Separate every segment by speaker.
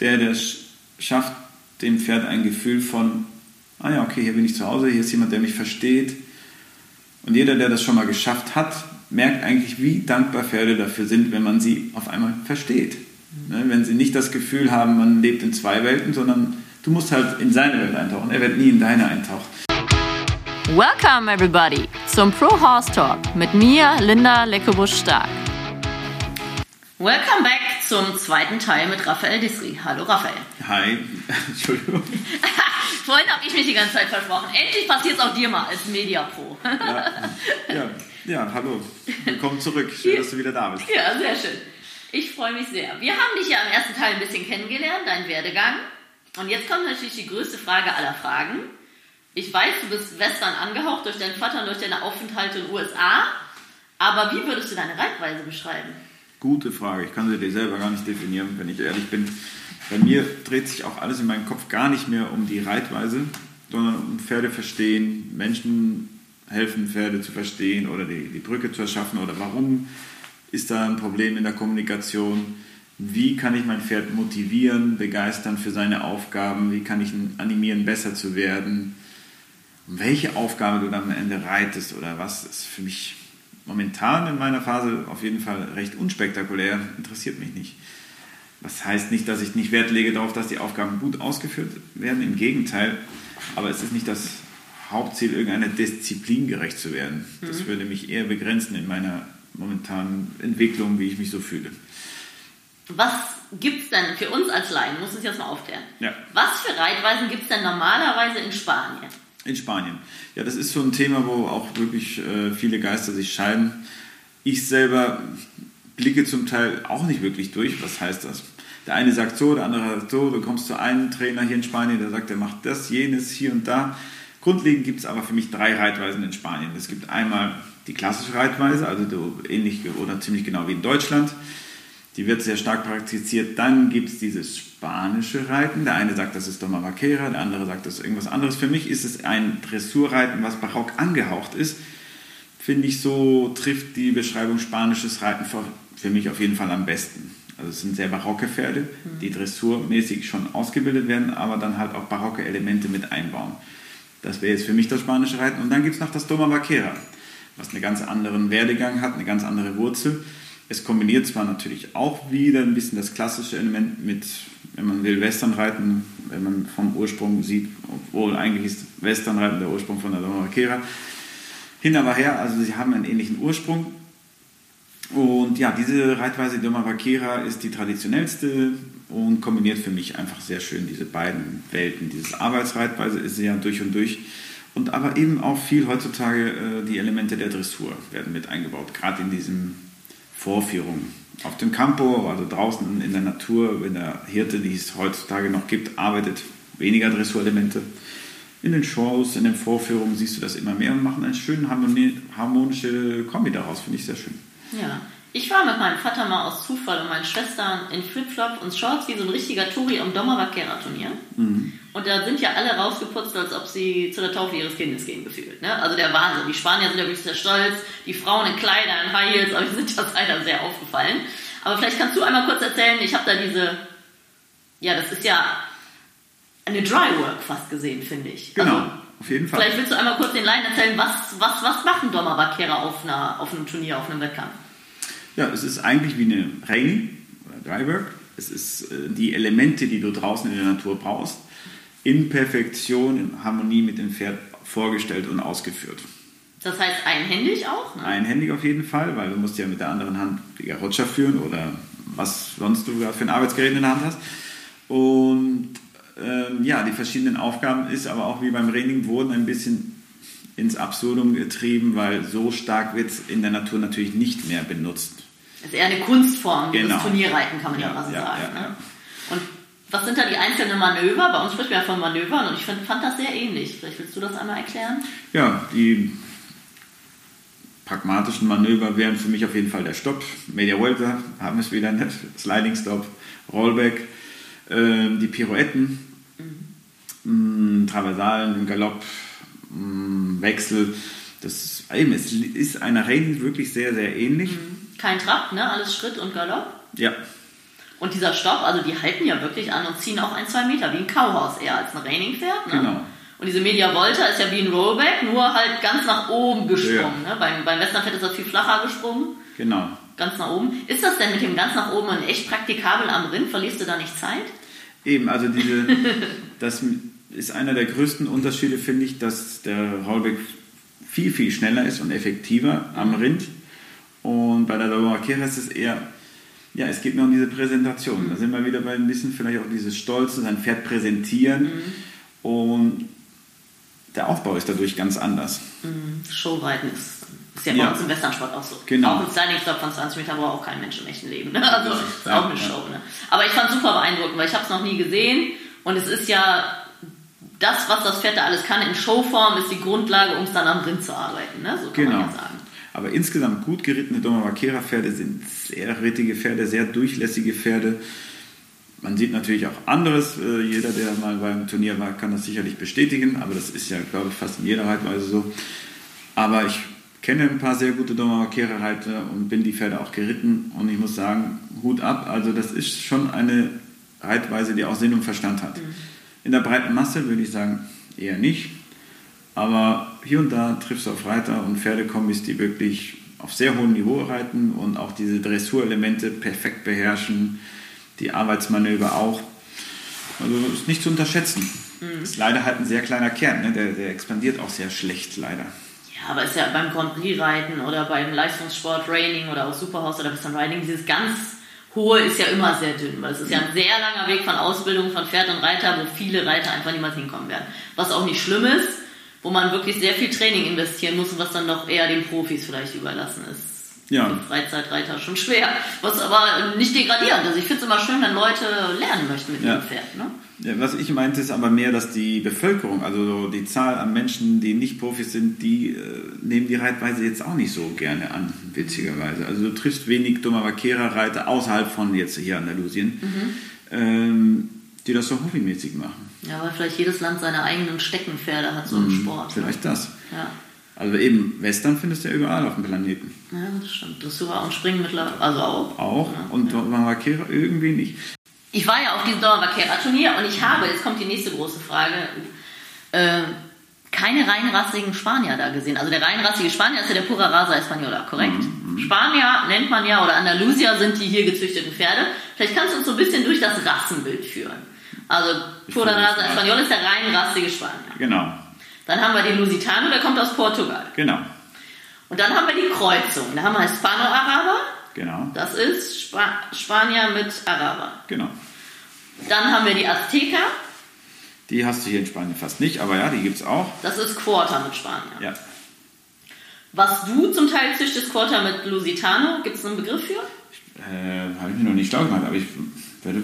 Speaker 1: der das schafft, dem Pferd ein Gefühl von, ah ja, okay, hier bin ich zu Hause, hier ist jemand, der mich versteht. Und jeder, der das schon mal geschafft hat, merkt eigentlich, wie dankbar Pferde dafür sind, wenn man sie auf einmal versteht. Ne, wenn sie nicht das Gefühl haben, man lebt in zwei Welten, sondern du musst halt in seine Welt eintauchen. Er wird nie in deine eintauchen.
Speaker 2: Welcome everybody zum Pro Horse Talk mit mir, Linda Leckebusch-Stark. Welcome back zum zweiten Teil mit Raphael Disri. Hallo Raphael.
Speaker 1: Hi, Entschuldigung.
Speaker 2: Vorhin habe ich mich die ganze Zeit versprochen. Endlich passiert es auch dir mal als Media Pro.
Speaker 1: ja, ja, ja, hallo. Willkommen zurück. Schön, dass du wieder da bist.
Speaker 2: Ja, sehr schön. Ich freue mich sehr. Wir haben dich ja im ersten Teil ein bisschen kennengelernt, deinen Werdegang. Und jetzt kommt natürlich die größte Frage aller Fragen. Ich weiß, du bist Western angehaucht durch deinen Vater und durch deine Aufenthalte in den USA. Aber wie würdest du deine Reitweise beschreiben?
Speaker 1: Gute Frage. Ich kann sie dir selber gar nicht definieren, wenn ich ehrlich bin. Bei mir dreht sich auch alles in meinem Kopf gar nicht mehr um die Reitweise, sondern um Pferde verstehen, Menschen helfen, Pferde zu verstehen oder die, die Brücke zu erschaffen oder warum ist da ein Problem in der Kommunikation. Wie kann ich mein Pferd motivieren, begeistern für seine Aufgaben? Wie kann ich ihn animieren, besser zu werden? welche Aufgabe du dann am Ende reitest oder was, ist für mich momentan in meiner Phase auf jeden Fall recht unspektakulär, interessiert mich nicht. Was heißt nicht, dass ich nicht Wert lege darauf, dass die Aufgaben gut ausgeführt werden, im Gegenteil, aber es ist nicht das Hauptziel, irgendeiner Disziplin gerecht zu werden. Das mhm. würde mich eher begrenzen in meiner momentanen Entwicklung, wie ich mich so fühle.
Speaker 2: Was gibt es denn für uns als Laien, muss ich jetzt mal aufklären,
Speaker 1: ja.
Speaker 2: was für Reitweisen gibt es denn normalerweise in Spanien?
Speaker 1: In Spanien. Ja, das ist so ein Thema, wo auch wirklich äh, viele Geister sich scheiden. Ich selber blicke zum Teil auch nicht wirklich durch. Was heißt das? Der eine sagt so, der andere sagt so. Du kommst zu einem Trainer hier in Spanien, der sagt, er macht das, jenes, hier und da. Grundlegend gibt es aber für mich drei Reitweisen in Spanien. Es gibt einmal die klassische Reitweise, also ähnlich oder ziemlich genau wie in Deutschland. Die wird sehr stark praktiziert. Dann gibt es dieses spanische Reiten. Der eine sagt, das ist Doma Vaquera, der andere sagt, das ist irgendwas anderes. Für mich ist es ein Dressurreiten, was barock angehaucht ist. Finde ich so, trifft die Beschreibung spanisches Reiten für mich auf jeden Fall am besten. Also es sind sehr barocke Pferde, die dressurmäßig schon ausgebildet werden, aber dann halt auch barocke Elemente mit einbauen. Das wäre jetzt für mich das spanische Reiten. Und dann gibt es noch das Doma Vaquera, was einen ganz anderen Werdegang hat, eine ganz andere Wurzel. Es kombiniert zwar natürlich auch wieder ein bisschen das klassische Element mit, wenn man will, Westernreiten, wenn man vom Ursprung sieht, obwohl eigentlich ist Westernreiten der Ursprung von der Doma Vaquera. Hin aber her, also sie haben einen ähnlichen Ursprung. Und ja, diese Reitweise Doma Vaquera ist die traditionellste und kombiniert für mich einfach sehr schön diese beiden Welten. Diese Arbeitsreitweise ist ja durch und durch. Und aber eben auch viel heutzutage äh, die Elemente der Dressur werden mit eingebaut, gerade in diesem Vorführung. Auf dem Campo, also draußen in der Natur, wenn der Hirte, die es heutzutage noch gibt, arbeitet, weniger Dressurelemente. In den Shows, in den Vorführungen siehst du das immer mehr und machen eine schöne harmonische Kombi daraus, finde ich sehr schön.
Speaker 2: Ja, ich war mit meinem Vater mal aus Zufall und meinen Schwestern in Flipflop und Shorts wie so ein richtiger Touri am Dommer Vaquera Turnier. Mhm. Und da sind ja alle rausgeputzt, als ob sie zu der Taufe ihres Kindes gehen, gefühlt. Ne? Also der Wahnsinn. Die Spanier sind ja wirklich sehr stolz. Die Frauen in Kleidern, in High Heels, aber die sind das einer sehr aufgefallen. Aber vielleicht kannst du einmal kurz erzählen, ich habe da diese, ja, das ist ja eine Dry Work fast gesehen, finde ich.
Speaker 1: Genau, also, auf jeden Fall.
Speaker 2: Vielleicht willst du einmal kurz den Laien erzählen, was, was, was macht ein Dommer Vaquera auf, auf einem Turnier, auf einem Wettkampf?
Speaker 1: Ja, es ist eigentlich wie eine Railing oder Drywork. Es ist äh, die Elemente, die du draußen in der Natur brauchst, in Perfektion, in Harmonie mit dem Pferd vorgestellt und ausgeführt.
Speaker 2: Das heißt einhändig auch?
Speaker 1: Ne? Einhändig auf jeden Fall, weil du musst ja mit der anderen Hand die Garrocha führen oder was sonst du gerade für ein Arbeitsgerät in der Hand hast. Und ähm, ja, die verschiedenen Aufgaben ist aber auch wie beim Raining wurden ein bisschen ins Absurdum getrieben, weil so stark wird es in der Natur natürlich nicht mehr benutzt.
Speaker 2: Das ist eher eine Kunstform,
Speaker 1: genau.
Speaker 2: das Turnierreiten, kann man ja, ja so ja, sagen. Ja, ne? Und was sind da die einzelnen Manöver? Bei uns spricht man ja von Manövern und ich find, fand das sehr ähnlich. Vielleicht willst du das einmal erklären?
Speaker 1: Ja, die pragmatischen Manöver wären für mich auf jeden Fall der Stopp. Media Volta haben es wieder nicht. Sliding Stop, Rollback, äh, die Pirouetten, mhm. mh, Traversalen, im Galopp, mh, Wechsel. Das eben, es ist einer Rallye wirklich sehr, sehr ähnlich. Mhm
Speaker 2: kein Trab, ne? Alles Schritt und Galopp.
Speaker 1: Ja.
Speaker 2: Und dieser Stopp, also die halten ja wirklich an und ziehen auch ein, zwei Meter, wie ein Kauhaus eher als ein Raining-Pferd. Ne?
Speaker 1: Genau.
Speaker 2: Und diese Media Volta ist ja wie ein Rollback, nur halt ganz nach oben gesprungen. Ne? Beim, beim Westernpferd ist das viel flacher gesprungen.
Speaker 1: Genau.
Speaker 2: Ganz nach oben. Ist das denn mit dem ganz nach oben und echt praktikabel am Rind? Verlierst du da nicht Zeit?
Speaker 1: Eben, also diese, das ist einer der größten Unterschiede, finde ich, dass der Rollback viel, viel schneller ist und effektiver am Rind. Und bei der Dauermarkera ist es eher, ja, es geht mir um diese Präsentation. Da sind wir wieder bei ein bisschen vielleicht auch dieses Stolze, sein Pferd präsentieren. Und der Aufbau ist dadurch ganz anders.
Speaker 2: Mhm. Showreiten ist, ist ja,
Speaker 1: Ja.
Speaker 2: bei uns im Westernsport auch so.
Speaker 1: Genau.
Speaker 2: Auch mit Signing Stop von 20 Meter braucht auch kein Mensch im echten Leben. Ne? Also
Speaker 1: Ja,
Speaker 2: ist
Speaker 1: ja,
Speaker 2: auch eine
Speaker 1: ja.
Speaker 2: Show. Ne? Aber ich fand super beeindruckend, weil ich habe es noch nie gesehen. Und es ist ja das, was das Pferd da alles kann in Showform, ist die Grundlage, um es dann am Rind zu arbeiten. Ne? So kann
Speaker 1: Genau.
Speaker 2: man ja sagen.
Speaker 1: Aber insgesamt gut gerittene Domavakera-Pferde sind sehr rittige Pferde, sehr durchlässige Pferde. Man sieht natürlich auch anderes. Äh, Jeder, der mal beim Turnier war, kann das sicherlich bestätigen. Aber das ist ja, glaube ich, fast in jeder Reitweise so. Aber ich kenne ein paar sehr gute Domavakera-Reiter und bin die Pferde auch geritten. Und ich muss sagen, Hut ab. Also das ist schon eine Reitweise, die auch Sinn und Verstand hat. In der breiten Masse würde ich sagen, eher nicht. Aber hier und da triffst du auf Reiter und Pferdekombis, die wirklich auf sehr hohem Niveau reiten und auch diese Dressurelemente perfekt beherrschen, die Arbeitsmanöver auch. Also ist nicht zu unterschätzen. Ist leider halt ein sehr kleiner Kern, ne? der, der expandiert auch sehr schlecht, leider.
Speaker 2: Ja, aber ist ja beim Grand Prix Reiten oder beim Leistungssport Raining oder auch Superhouse oder Western Riding, dieses ganz hohe ist ja immer sehr dünn, weil es ist ja ein sehr langer Weg von Ausbildung von Pferd und Reiter, wo viele Reiter einfach niemals hinkommen werden. Was auch nicht schlimm ist, wo man wirklich sehr viel Training investieren muss und was dann doch eher den Profis vielleicht überlassen ist.
Speaker 1: Ja.
Speaker 2: Freizeitreiter schon schwer. Was aber nicht degradierend ist. Ich finde es immer schön, wenn Leute lernen möchten mit
Speaker 1: Ja.
Speaker 2: dem Pferd. Ne?
Speaker 1: Ja, was ich meinte, ist aber mehr, dass die Bevölkerung, also so die Zahl an Menschen, die nicht Profis sind, die äh, nehmen die Reitweise jetzt auch nicht so gerne an, witzigerweise. Also du triffst wenig Domavakera-Reiter außerhalb von jetzt hier Andalusien, ähm, die das so hobbymäßig machen.
Speaker 2: Ja, weil vielleicht jedes Land seine eigenen Steckenpferde hat, so im Sport. ne?
Speaker 1: Vielleicht das.
Speaker 2: Ja.
Speaker 1: Also eben, Western findest du ja überall auf dem Planeten.
Speaker 2: Ja, das stimmt. Dressur und Springen mittlerweile, also auch.
Speaker 1: Auch.
Speaker 2: Ja.
Speaker 1: Und Domavakera irgendwie nicht.
Speaker 2: Ich war ja auf diesem Dauervaquera-Turnier und ich habe, jetzt kommt die nächste große Frage, äh, keine reinrassigen Spanier da gesehen. Also der reinrassige Spanier ist ja der Pura Rasa Española, korrekt? Spanier nennt man ja, oder Andalusier sind die hier gezüchteten Pferde. Vielleicht kannst du uns so ein bisschen durch das Rassenbild führen. Also Pura
Speaker 1: mal.
Speaker 2: Española ist der reinrassige Spanier.
Speaker 1: Genau.
Speaker 2: Dann haben wir den Lusitano, der kommt aus Portugal.
Speaker 1: Genau.
Speaker 2: Und dann haben wir die Kreuzung. Da haben wir Hispano-Araber,
Speaker 1: Genau.
Speaker 2: das ist Spa Spanier mit Araber.
Speaker 1: Genau.
Speaker 2: Dann haben wir die Azteker,
Speaker 1: Die hast du hier in Spanien fast nicht, aber ja, die gibt es auch.
Speaker 2: das ist Quarter mit Spanier.
Speaker 1: Ja.
Speaker 2: Was du zum Teil züchtest, Quarter mit Lusitano, gibt es einen Begriff für?
Speaker 1: Äh, habe ich mir noch nicht schlau gemacht, aber ich würde,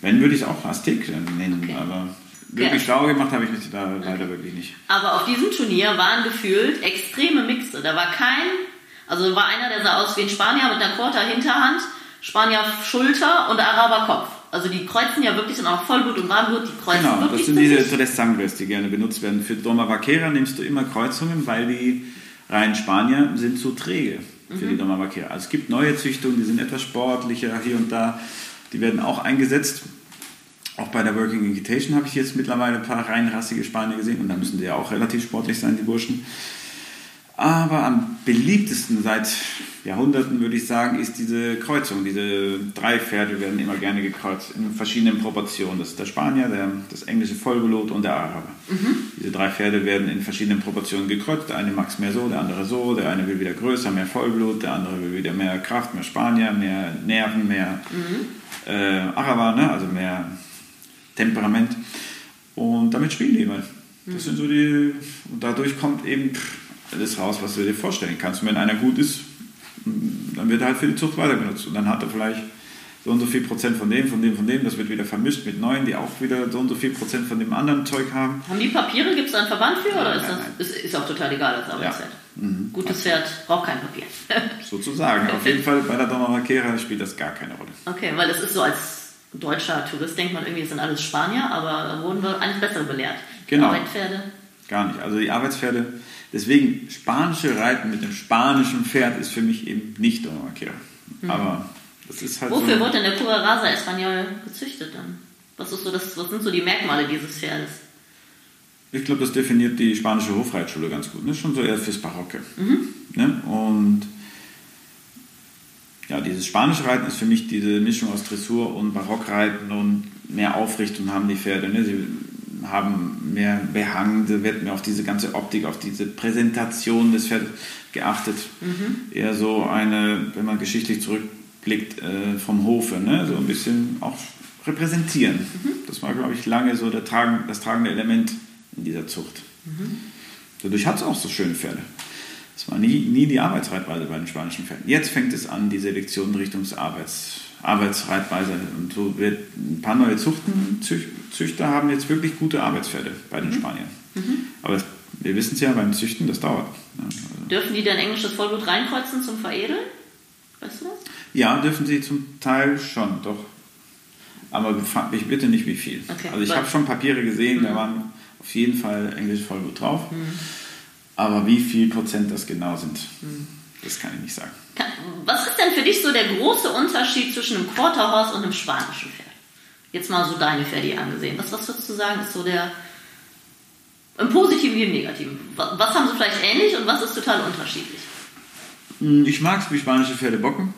Speaker 1: wenn, würde ich es auch Aztek nennen,
Speaker 2: Okay.
Speaker 1: aber wirklich
Speaker 2: Ja.
Speaker 1: schlau gemacht habe ich mich da leider wirklich nicht.
Speaker 2: Aber auf diesem Turnier waren gefühlt extreme Mixe. Da war kein, also war einer, der sah aus wie ein Spanier mit einer Quarter Hinterhand, Spanier Schulter und Araber Kopf. Also die kreuzen ja wirklich, sind auch Vollblut und Warmblut, die kreuzen
Speaker 1: Genau,
Speaker 2: wirklich
Speaker 1: das sind diese Tres Sangres, die gerne benutzt werden. Für Doma Vaquera nimmst du immer Kreuzungen, weil die reinen Spanier sind zu träge für die Doma Vaquera. Also es gibt neue Züchtungen, die sind etwas sportlicher hier und da. Die werden auch eingesetzt. Auch bei der Working Invitation habe ich jetzt mittlerweile ein paar reinrassige Spanier gesehen und da müssen die ja auch relativ sportlich sein, die Burschen. Aber am beliebtesten seit Jahrhunderten würde ich sagen, ist diese Kreuzung. Diese drei Pferde werden immer gerne gekreuzt in verschiedenen Proportionen. Das ist der Spanier, der, das englische Vollblut und der Araber. Diese drei Pferde werden in verschiedenen Proportionen gekreuzt. Der eine mag es mehr so, der andere so. Der eine will wieder größer, mehr Vollblut. Der andere will wieder mehr Kraft, mehr Spanier, mehr Nerven, mehr äh, Araber, ne? also mehr Temperament. Und damit spielen die immer. Das sind so die. Und dadurch kommt eben alles raus, was du dir vorstellen kannst. Und wenn einer gut ist, dann wird er halt für die Zucht weiter benutzt. Und dann hat er vielleicht so und so viel Prozent von dem, von dem, von dem. Das wird wieder vermischt mit neuen, die auch wieder so und so viel Prozent von dem anderen Zeug haben.
Speaker 2: Haben die Papiere, gibt es da einen Verband für oder
Speaker 1: Nein,
Speaker 2: ist
Speaker 1: nein,
Speaker 2: das ist, ist auch total egal als Arbeitszeit?
Speaker 1: Mhm.
Speaker 2: Gutes Pferd braucht kein Papier.
Speaker 1: Sozusagen. Auf jeden Fall bei der Vaquera spielt das gar keine Rolle.
Speaker 2: okay, weil das ist so als deutscher Tourist denkt man irgendwie, es sind alles Spanier, aber wurden wir eigentlich bessere belehrt.
Speaker 1: Genau.
Speaker 2: Arbeitspferde.
Speaker 1: Gar nicht. Also die Arbeitspferde. Deswegen, spanische Reiten mit dem spanischen Pferd ist für mich eben nicht Doma Vaquera. Aber Das ist halt
Speaker 2: Wofür
Speaker 1: so,
Speaker 2: wird denn der Pura Rasa Espanyol gezüchtet dann? Was, ist so das, was sind so die Merkmale dieses Pferdes?
Speaker 1: ich glaube, das definiert die spanische Hofreitschule ganz gut. Ne? Schon so eher fürs Barocke.
Speaker 2: Mhm.
Speaker 1: Ne? Und ja, dieses spanische Reiten ist für mich diese Mischung aus Dressur und Barockreiten und mehr Aufrichtung haben die Pferde. Ne? Sie haben mehr Behang, da wird mehr auf diese ganze Optik, auf diese Präsentation des Pferdes geachtet. Eher so eine, wenn man geschichtlich zurückblickt, äh, vom Hofe, ne? so ein bisschen auch repräsentieren. Das war, glaube ich, lange so tragen, das tragende Element in dieser Zucht. Dadurch hat es auch so schöne Pferde. Es war nie, nie die Arbeitsreitweise bei den spanischen Pferden. Jetzt fängt es an, die Selektion Richtung Arbeits, Arbeitsreitweise. Und so wird ein paar neue Zuchten, Züch, Züchter haben jetzt wirklich gute Arbeitspferde bei den Spaniern. Aber das, wir wissen es ja, beim Züchten, das dauert. Also,
Speaker 2: Dürfen die denn englisches Vollblut reinkreuzen zum Veredeln? Weißt du das?
Speaker 1: ja, dürfen sie zum Teil schon, doch. Aber mich bitte nicht, wie viel.
Speaker 2: Okay.
Speaker 1: Also ich habe schon Papiere gesehen, da waren auf jeden Fall englisches Vollblut drauf. Aber wie viel Prozent das genau sind, das kann ich nicht sagen.
Speaker 2: Was ist denn für dich so der große Unterschied zwischen einem Quarter Horse und einem spanischen Pferd? Jetzt mal so deine Pferde angesehen. Was, was würdest du sagen, ist so der im Positiven wie im Negativen? Was, was haben sie vielleicht ähnlich und was ist total unterschiedlich?
Speaker 1: Hm, Ich mag es, wie spanische Pferde bocken.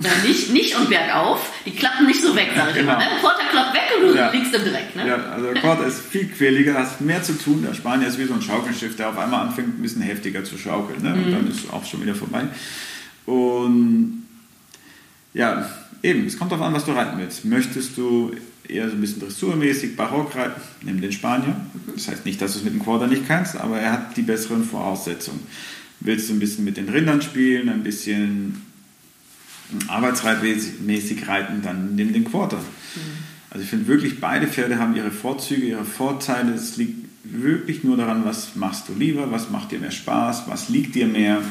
Speaker 2: Ja, nicht, nicht und bergauf, die klappen nicht so weg, sag ich
Speaker 1: Genau.
Speaker 2: immer. Ne? Quarter klappt weg und du
Speaker 1: Ja.
Speaker 2: liegst im Dreck. Ne?
Speaker 1: Ja, also der Quarter ist viel quäliger, hast mehr zu tun. Der Spanier ist wie so ein Schaukelschiff, der auf einmal anfängt, ein bisschen heftiger zu schaukeln. Ne? Und dann ist es auch schon wieder vorbei. Und ja, eben, es kommt darauf an, was du reiten willst. Möchtest du eher so ein bisschen dressurmäßig, barock reiten, nimm den Spanier. Das heißt nicht, dass du es mit dem Quarter nicht kannst, aber er hat die besseren Voraussetzungen. Willst du ein bisschen mit den Rindern spielen, ein bisschen arbeitsreitmäßig reiten, dann nimm den Quarter. Also ich finde wirklich, beide Pferde haben ihre Vorzüge, ihre Vorteile. Es liegt wirklich nur daran, was machst du lieber, was macht dir mehr Spaß, was liegt dir mehr.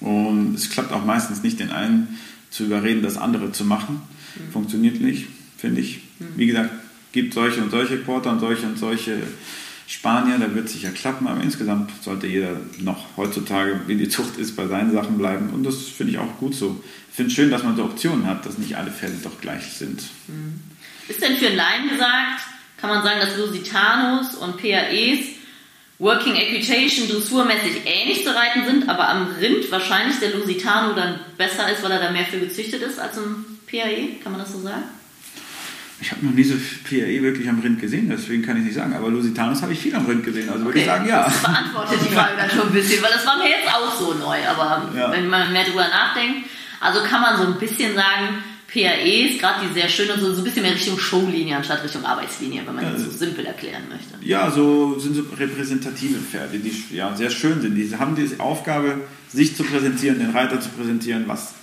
Speaker 1: Und es klappt auch meistens nicht, den einen zu überreden, das andere zu machen. Funktioniert nicht, finde ich. Wie gesagt, gibt solche und solche Quarter und solche und solche Spanier, da wird es sicher klappen, aber insgesamt sollte jeder noch heutzutage, wie die Zucht ist, bei seinen Sachen bleiben. Und das finde ich auch gut so. Ich finde es schön, dass man so Optionen hat, dass nicht alle Pferde doch gleich sind.
Speaker 2: Ist denn für Laien gesagt, kann man sagen, dass Lusitanos und PAEs Working Equitation dressurmäßig ähnlich zu reiten sind, aber am Rind wahrscheinlich der Lusitano dann besser ist, weil er da mehr für gezüchtet ist als ein PAE? Kann man das so sagen?
Speaker 1: Ich habe noch nie so PRE wirklich am Rind gesehen, deswegen kann ich nicht sagen. Aber Lusitanus habe ich viel am Rind gesehen, also würde ich sagen, ja.
Speaker 2: Das beantwortet die Frage dann schon ein bisschen, weil das war mir jetzt auch so neu. Aber
Speaker 1: Ja.
Speaker 2: wenn man mehr drüber nachdenkt, also kann man so ein bisschen sagen, PAEs, gerade die sehr schönen, so, so ein bisschen mehr Richtung Showlinie anstatt Richtung Arbeitslinie, wenn man
Speaker 1: Ja,
Speaker 2: das so simpel erklären möchte.
Speaker 1: Ja, so sind so repräsentative Pferde, die ja, sehr schön sind. Die haben diese Aufgabe, sich zu präsentieren, den Reiter zu präsentieren, was,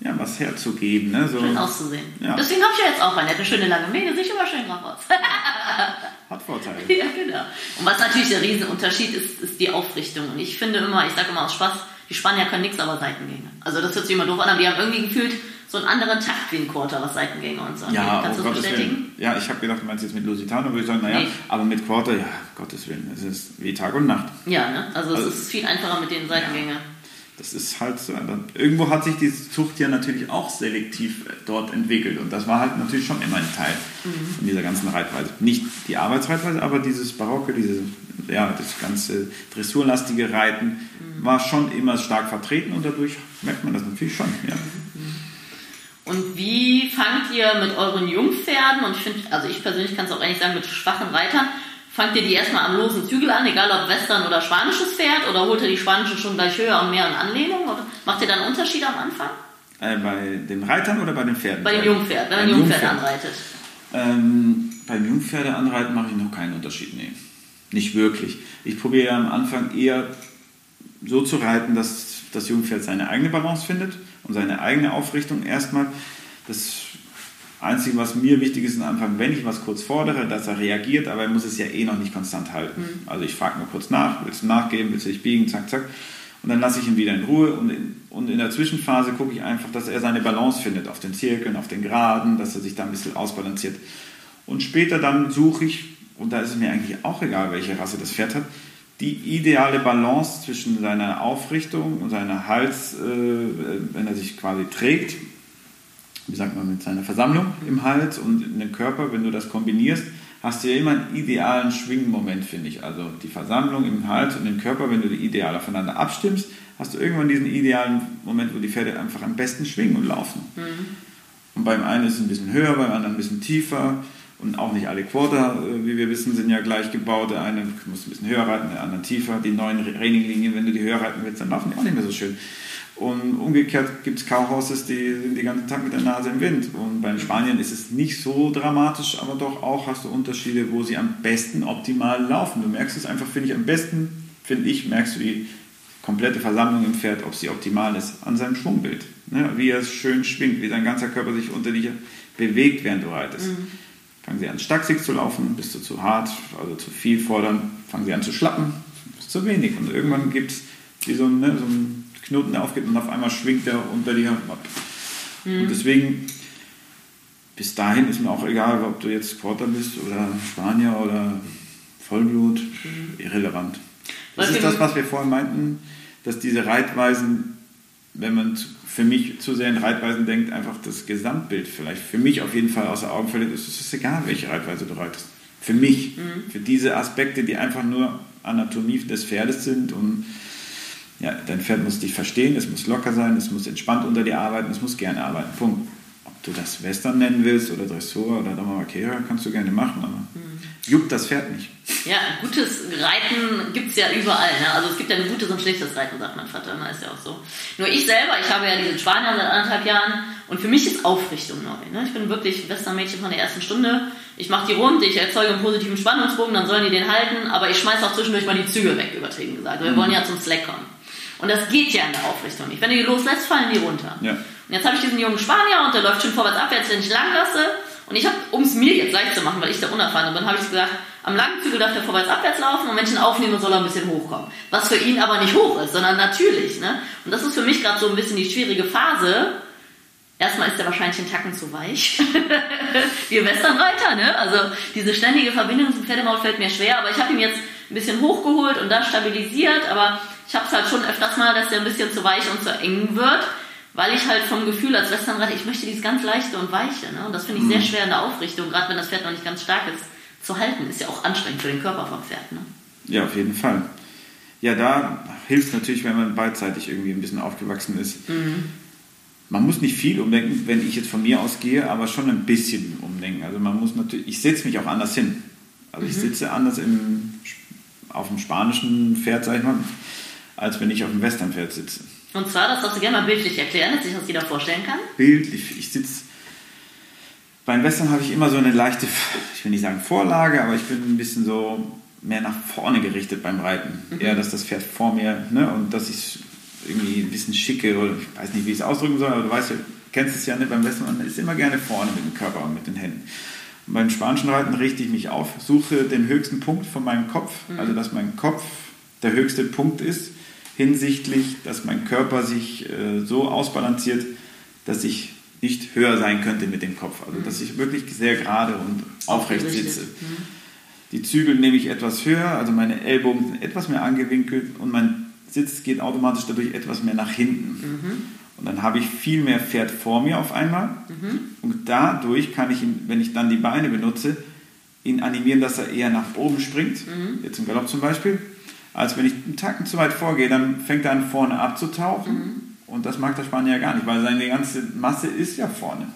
Speaker 1: ja, was herzugeben. Ne? So,
Speaker 2: Schön auszusehen.
Speaker 1: Ja.
Speaker 2: Deswegen habe ich ja jetzt auch eine. Eine schöne lange Mähne, sieht immer schön drauf aus.
Speaker 1: hat Vorteile.
Speaker 2: ja, genau. Und was natürlich der Riesenunterschied ist, ist die Aufrichtung. Und ich finde immer, ich sage immer aus Spaß, die Spanier können nichts, aber Seitengänge. Also das hört sich immer doof an, aber die haben irgendwie gefühlt so einen anderen Takt wie ein Quarter, was Seitengänge und so angeht.
Speaker 1: Ja,
Speaker 2: Kannst du das
Speaker 1: Gottes
Speaker 2: bestätigen?
Speaker 1: Willen. Ja, ich habe gedacht, du meinst jetzt mit Lusitano, würde ich sagen, naja,
Speaker 2: Nee.
Speaker 1: aber mit Quarter, ja, Gottes Willen, es ist wie Tag und Nacht.
Speaker 2: Ja, ne? Also es
Speaker 1: Also-
Speaker 2: ist viel einfacher mit den Seitengängen.
Speaker 1: Das ist halt so. Irgendwo hat sich diese Zucht ja natürlich auch selektiv äh, dort entwickelt. Und das war halt natürlich schon immer ein Teil von dieser ganzen Reitweise. Nicht die Arbeitsreitweise, aber dieses Barocke, diese, ja, das ganze dressurlastige Reiten war schon immer stark vertreten und dadurch merkt man das natürlich schon. Ja.
Speaker 2: Und wie fangt ihr mit euren Jungpferden, und ich finde, also ich persönlich kann es auch eigentlich sagen, mit schwachen Reitern, fangt ihr die erstmal am losen Zügel an, egal ob Western oder spanisches Pferd, oder holt ihr die spanischen schon gleich höher und mehr in Anlehnung? Oder macht ihr da einen Unterschied am Anfang?
Speaker 1: Äh, bei den Reitern oder bei den Pferden?
Speaker 2: Bei dem Jungpferd, wenn man
Speaker 1: Beim
Speaker 2: Jungpferd
Speaker 1: Jungpferd.
Speaker 2: anreitet.
Speaker 1: Ähm, beim Jungpferdeanreiten mache ich noch keinen Unterschied, nee. Nicht wirklich. Ich probiere ja am Anfang eher so zu reiten, dass das Jungpferd seine eigene Balance findet und seine eigene Aufrichtung erstmal. Das Einzige, was mir wichtig ist am Anfang, wenn ich was kurz fordere, dass er reagiert, aber er muss es ja eh noch nicht konstant halten. Also ich frage nur kurz nach, willst du nachgeben, willst du dich biegen, zack, zack. Und dann lasse ich ihn wieder in Ruhe und in, und in der Zwischenphase gucke ich einfach, dass er seine Balance findet auf den Zirkeln, auf den Geraden, dass er sich da ein bisschen ausbalanciert. Und später dann suche ich, und da ist es mir eigentlich auch egal, welche Rasse das Pferd hat, die ideale Balance zwischen seiner Aufrichtung und seiner Hals, äh, wenn er sich quasi trägt, wie sagt man, mit seiner Versammlung im Hals und in den Körper, wenn du das kombinierst, hast du ja immer einen idealen Schwingmoment, finde ich. Also die Versammlung im Hals und im Körper, wenn du die ideal aufeinander abstimmst, hast du irgendwann diesen idealen Moment, wo die Pferde einfach am besten schwingen und laufen. Mhm. Und beim einen ist es ein bisschen höher, beim anderen ein bisschen tiefer. Und auch nicht alle Quarter, äh, wie wir wissen, sind ja gleich gebaut. Der eine muss ein bisschen höher reiten, der andere tiefer. Die neuen Traininglinien, wenn du die höher reiten willst, dann laufen die auch nicht mehr so schön. Und umgekehrt gibt es Cowhorses, die sind den ganzen Tag mit der Nase im Wind. Und bei den Spaniern ist es nicht so dramatisch, aber doch auch hast du Unterschiede, wo sie am besten optimal laufen. Du merkst es einfach, finde ich, am besten, finde ich, merkst du die komplette Versammlung im Pferd, ob sie optimal ist, an seinem Schwungbild. Ne? Wie er schön schwingt, wie sein ganzer Körper sich unter dich bewegt, während du reitest. Mhm. Fangen sie an, stacksig zu laufen, bist du zu hart, also zu viel fordern, fangen sie an zu schlappen, bist zu wenig. Und irgendwann gibt es wie so, ne, so ein Knoten, aufgeht und auf einmal schwingt er unter dir ab. Mhm. Und deswegen, bis dahin ist mir auch egal, ob du jetzt Porter bist oder Spanier oder Vollblut, mhm. irrelevant. Das was ist das, was wir vorhin meinten, dass diese Reitweisen, wenn man für mich zu sehr in Reitweisen denkt, einfach das Gesamtbild vielleicht für mich auf jeden Fall außer Augen verliert. Es ist egal, welche Reitweise du reitest. Für mich, mhm. für diese Aspekte, die einfach nur Anatomie des Pferdes sind und ja, dein Pferd muss dich verstehen, es muss locker sein, es muss entspannt unter dir arbeiten, es muss gerne arbeiten. Punkt. Ob du das Western nennen willst oder Dressur oder Dama Vaquera, kannst du gerne machen, aber mhm. juckt das Pferd nicht.
Speaker 2: Ja, gutes Reiten gibt es ja überall. Ne? Also es gibt ja ein gutes und schlechtes Reiten, sagt mein Vater immer, ist ja auch so. Nur ich selber, ich habe ja diesen Spanier seit anderthalb Jahren und für mich ist Aufrichtung neu. Ne? Ich bin wirklich Western-Mädchen von der ersten Stunde. Ich mache die rund, ich erzeuge einen positiven Spannungsbogen, dann sollen die den halten, aber ich schmeiße auch zwischendurch mal die Zügel weg, übertrieben gesagt. Wir mhm. wollen ja zum Slack kommen. Und das geht ja in der Aufrichtung nicht. Wenn du die loslässt, fallen die runter. Ja. Und jetzt habe ich diesen jungen Spanier und der läuft schon vorwärts abwärts, wenn ich lang lasse. Und ich habe, um es mir jetzt leicht zu machen, weil ich da unerfahren bin, habe ich gesagt, am langen Zügel darf der vorwärts abwärts laufen und wenn ich ihn aufnehme, soll er ein bisschen hochkommen. Was für ihn aber nicht hoch ist, sondern natürlich. Ne? Und das ist für mich gerade so ein bisschen die schwierige Phase. Erstmal ist er wahrscheinlich einen Tacken zu weich. Wir Westernreiter, ne? Also diese ständige Verbindung zum Pferdemaul fällt mir schwer, aber ich habe ihn jetzt ein bisschen hochgeholt und da stabilisiert, aber ich habe es halt schon öfters mal, dass der ein bisschen zu weich und zu eng wird, weil ich halt vom Gefühl als Westernreiter, ich möchte dieses ganz leichte und weiche. Ne? Und das finde ich sehr mhm. schwer in der Aufrichtung, gerade wenn das Pferd noch nicht ganz stark ist, zu halten. Ist ja auch anstrengend für den Körper vom Pferd. Ne?
Speaker 1: Ja, auf jeden Fall. Ja, da hilft es natürlich, wenn man beidseitig irgendwie ein bisschen aufgewachsen ist. Mhm. Man muss nicht viel umdenken, wenn ich jetzt von mir ausgehe, aber schon ein bisschen umdenken. Also man muss natürlich, ich setze mich auch anders hin. Also mhm. ich sitze anders im, auf dem spanischen Pferd, sag ich mal, als wenn ich auf dem Westernpferd sitze.
Speaker 2: Und zwar, das darfst du gerne mal bildlich erklären, dass sich das jeder vorstellen kann.
Speaker 1: Bildlich. Ich sitze. Beim Western habe ich immer so eine leichte, ich will nicht sagen Vorlage, aber ich bin ein bisschen so mehr nach vorne gerichtet beim Reiten. Mhm. Eher, dass das Pferd vor mir, ne, und dass ich irgendwie ein bisschen schicke oder ich weiß nicht, wie ich es ausdrücken soll, aber du weißt, du kennst es ja nicht, beim Western man ist immer gerne vorne mit dem Körper und mit den Händen. Und beim spanischen Reiten richte ich mich auf, suche den höchsten Punkt von meinem Kopf, mhm. also dass mein Kopf der höchste Punkt ist hinsichtlich, dass mein Körper sich äh, so ausbalanciert, dass ich nicht höher sein könnte mit dem Kopf. Also dass ich wirklich sehr gerade und aufrecht sitze. Mhm. Die Zügel nehme ich etwas höher, also meine Ellbogen sind etwas mehr angewinkelt und mein Sitz geht automatisch dadurch etwas mehr nach hinten. Mhm. Und dann habe ich viel mehr Pferd vor mir auf einmal. Mhm. Und dadurch kann ich, ihn, wenn ich dann die Beine benutze, ihn animieren, dass er eher nach oben springt. Mhm. Jetzt im Galopp zum Beispiel als wenn ich einen Tacken zu weit vorgehe, dann fängt er an vorne abzutauchen. Mhm. Und das mag der Spanier ja gar nicht, weil seine ganze Masse ist ja vorne.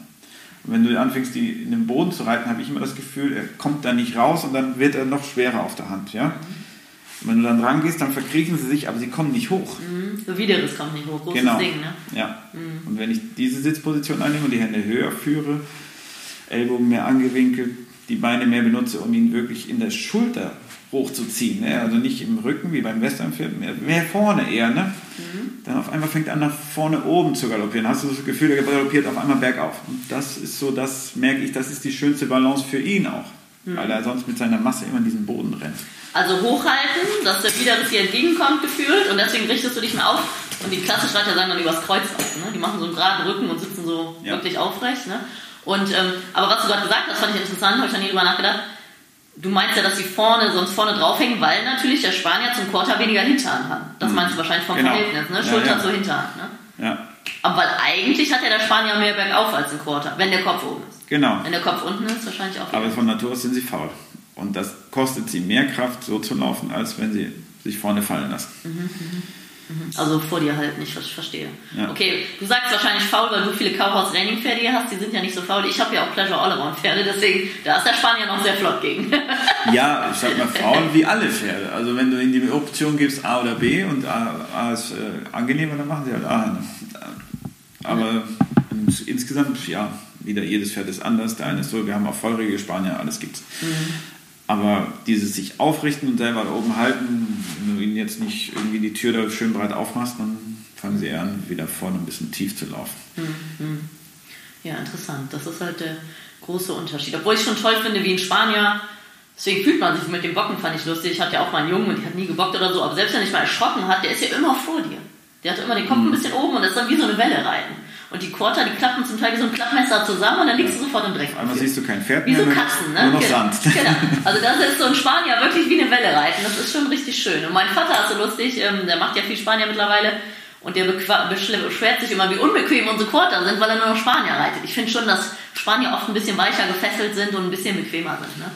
Speaker 1: Und wenn du anfängst, die in den Boden zu reiten, habe ich immer das Gefühl, er kommt da nicht raus und dann wird er noch schwerer auf der Hand. Ja? Und wenn du dann rangehst, dann verkriechen sie sich, aber sie kommen nicht hoch.
Speaker 2: Mhm. So Wideres kommt nicht hoch, großes genau. Ding. Ne?
Speaker 1: Ja. Mhm. Und wenn ich diese Sitzposition einnehme und die Hände höher führe, Ellbogen mehr angewinkelt, die Beine mehr benutze, um ihn wirklich in der Schulter hochzuziehen. Ne? Also nicht im Rücken wie beim Westernpferd, mehr, mehr vorne eher. Ne? Mhm. Dann auf einmal fängt er an, nach vorne oben zu galoppieren. Hast du das Gefühl, er galoppiert auf einmal bergauf. Und das ist so, das merke ich, das ist die schönste Balance für ihn auch. Mhm. Weil er sonst mit seiner Masse immer in diesen Boden rennt.
Speaker 2: Also hochhalten, dass der Widerriss dir entgegenkommt gefühlt und deswegen richtest du dich mal auf. Und die klassischen Reiter sagen dann übers Kreuz auf. Ne? Die machen so einen geraden Rücken und sitzen so ja. wirklich aufrecht. Ne? Und, ähm, aber was du gerade gesagt hast, fand ich interessant, habe ich noch nie drüber nachgedacht Du meinst ja, dass sie vorne, sonst vorne draufhängen, weil natürlich der Spanier zum Quarter weniger Hinterhand hat. Das mhm. meinst du wahrscheinlich vom genau. Verhältnis, ne? Schulter ja, ja. zur Hinterhand, ne?
Speaker 1: Ja.
Speaker 2: Aber weil eigentlich hat ja der Spanier mehr bergauf als ein Quarter, wenn der Kopf oben ist.
Speaker 1: Genau.
Speaker 2: Wenn der Kopf unten ist, wahrscheinlich auch.
Speaker 1: Aber von Natur aus sind sie faul. Und das kostet sie mehr Kraft, so zu laufen, als wenn sie sich vorne fallen lassen.
Speaker 2: Also vor dir halt nicht, was ich verstehe.
Speaker 1: Ja.
Speaker 2: Okay, du sagst wahrscheinlich faul, weil du viele Cowhouse Raining Pferde hier hast, die sind ja nicht so faul. Ich habe ja auch Pleasure Allround Pferde, deswegen, da ist der Spanier noch sehr flott gegen.
Speaker 1: Ja, ich sag mal faul wie alle Pferde. Also wenn du in die Option gibst A oder B und A, A ist äh, angenehmer, dann machen sie halt A. Aber ins- insgesamt, ja, wieder jedes Pferd ist anders. Der eine ist so, wir haben auch feurige Spanier, alles gibt's. Aber dieses sich aufrichten und selber da oben halten, wenn du ihnen jetzt nicht irgendwie die Tür da schön breit aufmachst, dann fangen sie eher an, wieder vorne ein bisschen tief zu laufen.
Speaker 2: ja, interessant. Das ist halt der große Unterschied. Obwohl ich schon toll finde, wie ein Spanier, deswegen fühlt man sich mit dem Bocken, fand ich lustig. Ich hatte ja auch mal einen Jungen und die hat nie gebockt oder so, aber selbst wenn ich mal erschrocken hat, der ist ja immer vor dir. Der hat immer den Kopf ein bisschen oben und das ist dann wie so eine Welle reiten. Und die Quarter, die klappen zum Teil wie so ein Klappmesser zusammen und dann liegst du sofort im Dreck.
Speaker 1: Einmal siehst du kein Pferd
Speaker 2: Wie so
Speaker 1: mehr,
Speaker 2: Katzen, ne?
Speaker 1: nur noch
Speaker 2: genau.
Speaker 1: Sand.
Speaker 2: genau. Also das ist so ein Spanier wirklich wie eine Welle reiten. Das ist schon richtig schön. Und mein Vater ist so lustig, ähm, der macht ja viel Spanier mittlerweile und der beschwert sich immer, wie unbequem unsere Quarter sind, weil er nur noch Spanier reitet. Ich finde schon, dass Spanier oft ein bisschen weicher gefesselt sind und ein bisschen bequemer sind. Ne?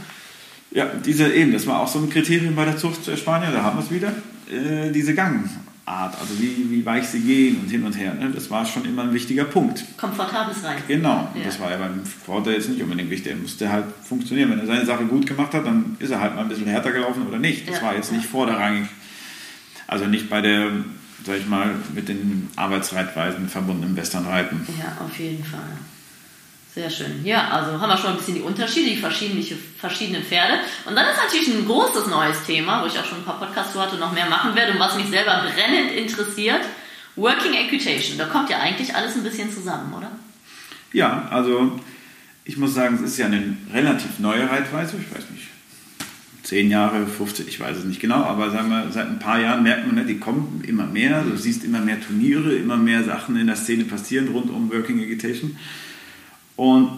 Speaker 1: Ja, diese eben, das war auch so ein Kriterium bei der Zucht der Spanier, da haben wir es wieder, äh, diese Gangart, also wie, wie weich sie gehen und hin und her, ne? das war schon immer ein wichtiger Punkt.
Speaker 2: Komfortables Reiten.
Speaker 1: Genau,
Speaker 2: Ja.
Speaker 1: das war ja beim Quarter jetzt nicht unbedingt wichtig, er musste halt funktionieren. Wenn er seine Sache gut gemacht hat, dann ist er halt mal ein bisschen härter gelaufen oder nicht. Das
Speaker 2: Ja.
Speaker 1: war jetzt nicht vorderrangig. Also nicht bei der, sag ich mal, mit den Arbeitsreitweisen verbundenen Westernreiten.
Speaker 2: Ja, auf jeden Fall. Sehr schön. Ja, also haben wir schon ein bisschen die Unterschiede, die verschiedenen, verschiedenen Pferde. Und dann ist natürlich ein großes neues Thema, wo ich auch schon ein paar Podcasts zu hatte und noch mehr machen werde und was mich selber brennend interessiert. Working Equitation. Da kommt ja eigentlich alles ein bisschen zusammen, oder?
Speaker 1: Ja, also ich muss sagen, es ist ja eine relativ neue Reitweise, ich weiß nicht, 10 Jahre, 50, ich weiß es nicht genau, aber sagen wir, seit ein paar Jahren merkt man, ne, die kommen immer mehr, du siehst immer mehr Turniere, immer mehr Sachen in der Szene passieren rund um Working Agitation. Und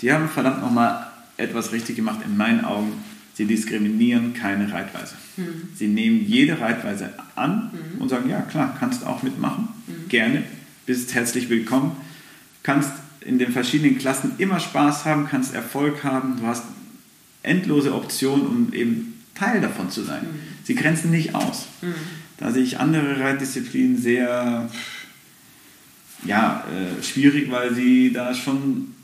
Speaker 1: die haben verdammt nochmal etwas richtig gemacht in meinen Augen. Sie diskriminieren keine Reitweise. Sie nehmen jede Reitweise an und sagen, ja klar, kannst auch mitmachen, gerne, bist herzlich willkommen, kannst in den verschiedenen Klassen immer Spaß haben, kannst Erfolg haben, du hast endlose Optionen, um eben Teil davon zu sein. Sie grenzen nicht aus. Da sehe ich andere Reitdisziplinen sehr ja, äh, schwierig, weil sie da schon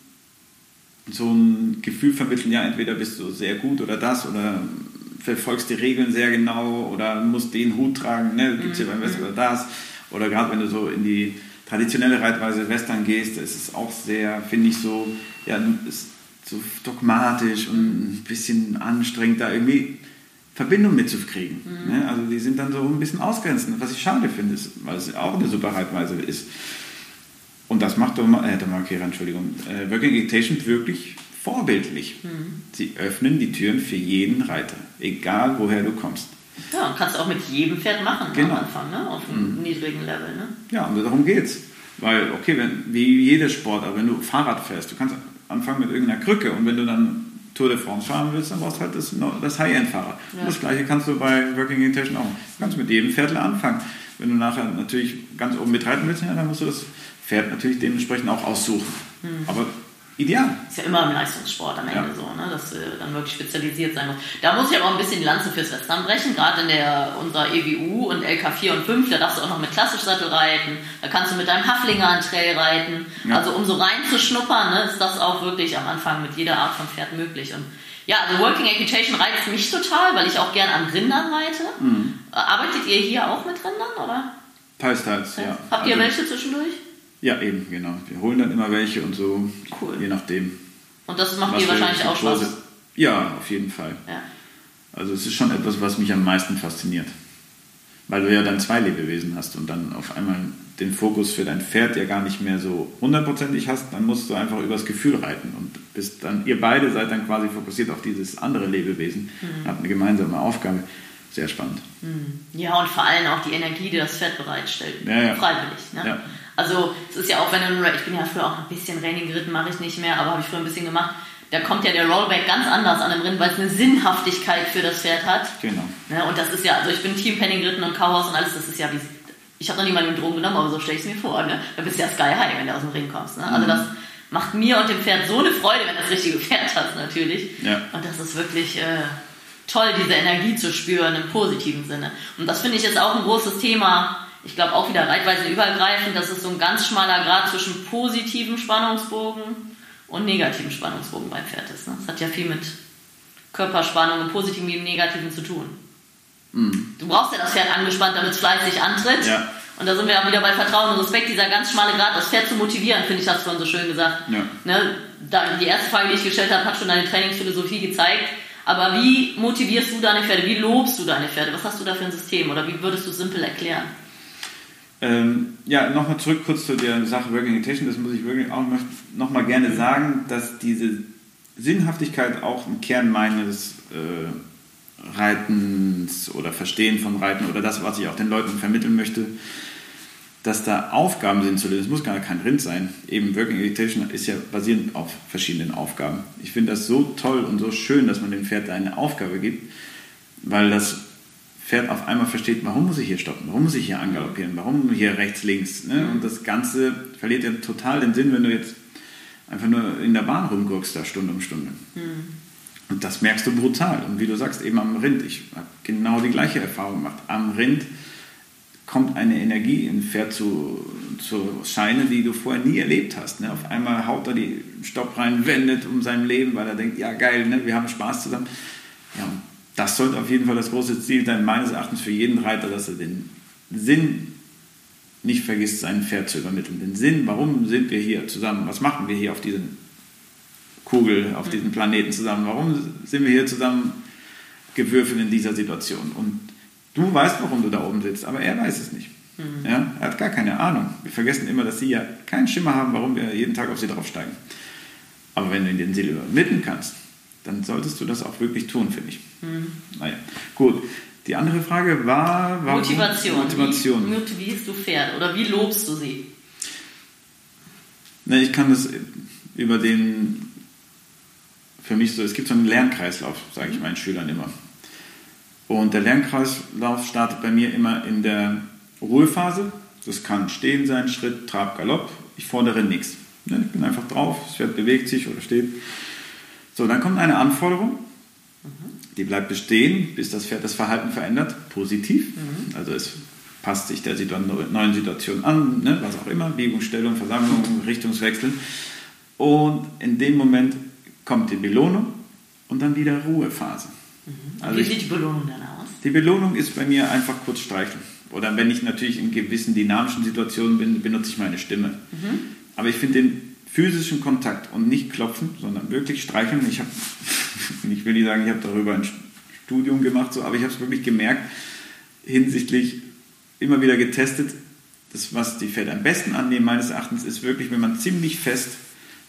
Speaker 1: so ein Gefühl vermitteln, ja, entweder bist du sehr gut oder das oder verfolgst die Regeln sehr genau oder musst den Hut tragen, ne, gibt es ja beim Western oder das. Oder gerade wenn du so in die traditionelle Reitweise Western gehst, ist es auch sehr, finde ich, so, ja, ist so dogmatisch und ein bisschen anstrengend, da irgendwie Verbindung mitzukriegen. Ne? Also die sind dann so ein bisschen ausgrenzend, was ich schade finde, weil es auch eine super Reitweise ist. Und das macht Doma, äh, Domakera, Entschuldigung, äh, Working Agitation wirklich vorbildlich. Sie öffnen die Türen für jeden Reiter, egal woher du kommst.
Speaker 2: Ja, und kannst auch mit jedem Pferd machen
Speaker 1: Genau.
Speaker 2: am Anfang, ne? Auf einem niedrigen Level, ne?
Speaker 1: Ja, und darum geht's. Weil, okay, wenn, wie jede Sportart, wenn du Fahrrad fährst, du kannst anfangen mit irgendeiner Krücke und wenn du dann Tour de France fahren willst, dann brauchst du halt das, das High-End-Fahrrad.
Speaker 2: Ja.
Speaker 1: Das gleiche kannst du bei Working Agitation auch. Du kannst mit jedem Pferdler anfangen. Wenn du nachher natürlich ganz oben mitreiten willst, ja, dann musst du das Pferd natürlich dementsprechend auch aussuchen. Aber ideal.
Speaker 2: Ist ja immer im Leistungssport am Ende
Speaker 1: Ja.
Speaker 2: so, ne? dass du dann wirklich spezialisiert sein musst. Da muss ich aber auch ein bisschen die Lanze fürs Western brechen, gerade in der unserer EWU und LK4 und 5, da darfst du auch noch mit Klassischsattel reiten, da kannst du mit deinem Haflinger an Trail reiten.
Speaker 1: Ja.
Speaker 2: Also um so reinzuschnuppern, ne, ist das auch wirklich am Anfang mit jeder Art von Pferd möglich. Und ja, also Working Equitation reizt mich total, weil ich auch gern an Rindern reite.
Speaker 1: Mhm.
Speaker 2: Äh, Arbeitet ihr hier auch mit Rindern, oder?
Speaker 1: Teils, teils, ja.
Speaker 2: Habt ihr
Speaker 1: Also-
Speaker 2: welche zwischendurch?
Speaker 1: Ja, eben, genau. Wir holen dann immer welche und so,
Speaker 2: Cool.
Speaker 1: je nachdem.
Speaker 2: Und das macht dir wahrscheinlich auch Spaß.
Speaker 1: Ja, auf jeden Fall.
Speaker 2: Ja.
Speaker 1: Also es ist schon etwas, was mich am meisten fasziniert. Weil du ja dann zwei Lebewesen hast und dann auf einmal den Fokus für dein Pferd ja gar nicht mehr so hundertprozentig hast, dann musst du einfach übers Gefühl reiten und bist dann, ihr beide seid dann quasi fokussiert auf dieses andere Lebewesen,
Speaker 2: Mhm.
Speaker 1: habt eine gemeinsame Aufgabe. Sehr spannend.
Speaker 2: Ja, und vor allem auch die Energie, die das Pferd bereitstellt.
Speaker 1: Ja, ja.
Speaker 2: Freiwillig. Ne?
Speaker 1: Ja.
Speaker 2: Also es ist ja auch, wenn du, ich bin ja früher auch ein bisschen Training geritten, mache ich nicht mehr, aber habe ich früher ein bisschen gemacht. Da kommt ja der Rollback ganz anders an dem Rinnen, weil es eine Sinnhaftigkeit für das Pferd hat.
Speaker 1: Genau.
Speaker 2: Ne? Und das ist ja, also ich bin Team Penning geritten und Cowhouse und alles, das ist ja wie ich habe noch nie mal einen Drogen genommen, aber so stelle ich es mir vor. Ne? Da bist du ja sky high, wenn du aus dem Ring kommst. Ne? Also mhm. das macht mir und dem Pferd so eine Freude, wenn du das richtige Pferd hast natürlich. Ja. Und das ist wirklich äh, toll, diese Energie zu spüren im positiven Sinne. Und das finde ich jetzt auch ein großes Thema. Ich glaube auch wieder reitweise übergreifend, das ist so ein ganz schmaler Grad zwischen positivem Spannungsbogen und negativem Spannungsbogen beim Pferd ist. Ne? Das hat ja viel mit Körperspannung im Positiven wie im Negativen zu tun. Mhm. Du brauchst ja das Pferd angespannt, damit es fleißig antritt. Ja. Und da sind wir auch wieder bei Vertrauen und Respekt, dieser ganz schmale Grad, das Pferd zu motivieren, finde ich, hast du vorhin so schön gesagt. Ja. Ne? Die erste Frage, die ich gestellt habe, hat schon deine Trainingsphilosophie gezeigt. Aber wie motivierst du deine Pferde? Wie lobst du deine Pferde? Was hast du da für ein System? Oder wie würdest du es simpel erklären?
Speaker 1: Ähm, ja, nochmal zurück kurz zu der Sache Working Intention. Das muss ich wirklich auch nochmal gerne sagen, dass diese Sinnhaftigkeit auch im Kern meines äh, Reitens oder Verstehen von Reiten oder das, was ich auch den Leuten vermitteln möchte, dass da Aufgaben sind zu lösen. Es muss gar kein Rind sein. Eben Working Education ist ja basierend auf verschiedenen Aufgaben. Ich finde das so toll und so schön, dass man dem Pferd eine Aufgabe gibt, weil das Pferd auf einmal versteht, warum muss ich hier stoppen, warum muss ich hier angaloppieren, warum hier rechts, links. Ne? Und das Ganze verliert ja total den Sinn, wenn du jetzt einfach nur in der Bahn rumguckst, da Stunde um Stunde. Mhm. Und das merkst du brutal. Und wie du sagst, eben am Rind, ich habe genau die gleiche Erfahrung gemacht. Am Rind kommt eine Energie in Pferd zu, zu scheinen, die du vorher nie erlebt hast. Ne? Auf einmal haut er die Stopp rein, wendet um sein Leben, weil er denkt, ja geil, ne? wir haben Spaß zusammen. Ja, und das sollte auf jeden Fall das große Ziel sein, meines Erachtens für jeden Reiter, dass er den Sinn nicht vergisst, sein Pferd zu übermitteln. Den Sinn, warum sind wir hier zusammen? Was machen wir hier auf diesen Kugel, auf diesem Planeten zusammen? Warum sind wir hier zusammen gewürfelt in dieser Situation? Und Du weißt, warum du da oben sitzt, aber er weiß es nicht. Mhm. Ja? Er hat gar keine Ahnung. Wir vergessen immer, dass sie ja keinen Schimmer haben, warum wir jeden Tag auf sie draufsteigen. Aber wenn du in den Seele übermitteln kannst, dann solltest du das auch wirklich tun, finde ich. Mhm. Naja, gut. Die andere Frage war,
Speaker 2: war Motivation. Motivation. Wie motivierst du Pferde oder wie lobst du sie?
Speaker 1: Ne, ich kann das über den, für mich so, es gibt so einen Lernkreislauf, sage ich meinen Schülern immer. Und der Lernkreislauf startet bei mir immer in der Ruhephase. Das kann Stehen sein, Schritt, Trab, Galopp. Ich fordere nichts. Ne, ich bin einfach drauf, das Pferd bewegt sich oder steht. So, dann kommt eine Anforderung. Die bleibt bestehen, bis das Pferd das Verhalten verändert, positiv. Mhm. Also es passt sich der neuen Situation an, ne, was auch immer, Biegungsstellung, Versammlung, Richtungswechsel. Und in dem Moment kommt die Belohnung und dann wieder Ruhephase.
Speaker 2: Mhm. Also Wie sieht die Belohnung dann aus?
Speaker 1: Die Belohnung ist bei mir einfach kurz streicheln. Oder wenn ich natürlich in gewissen dynamischen Situationen bin, benutze ich meine Stimme. Mhm. Aber ich finde den physischen Kontakt und nicht klopfen, sondern wirklich streicheln. Ich habe, ich will nicht sagen, ich habe darüber ein Studium gemacht, so, aber ich habe es wirklich gemerkt, hinsichtlich immer wieder getestet, das, was die Pferde am besten annehmen, meines Erachtens, ist wirklich, wenn man ziemlich fest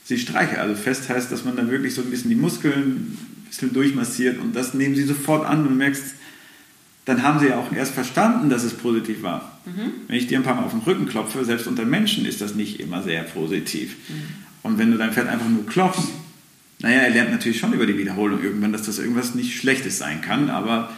Speaker 1: sie streichelt. Also fest heißt, dass man dann wirklich so ein bisschen die Muskeln bisschen durchmassiert und das nehmen sie sofort an und du merkst, dann haben sie ja auch erst verstanden, dass es positiv war. Mhm. Wenn ich dir ein paar Mal auf den Rücken klopfe, selbst unter Menschen ist das nicht immer sehr positiv. Mhm. Und wenn du dein Pferd einfach nur klopfst, naja, er lernt natürlich schon über die Wiederholung irgendwann, dass das irgendwas nicht Schlechtes sein kann, aber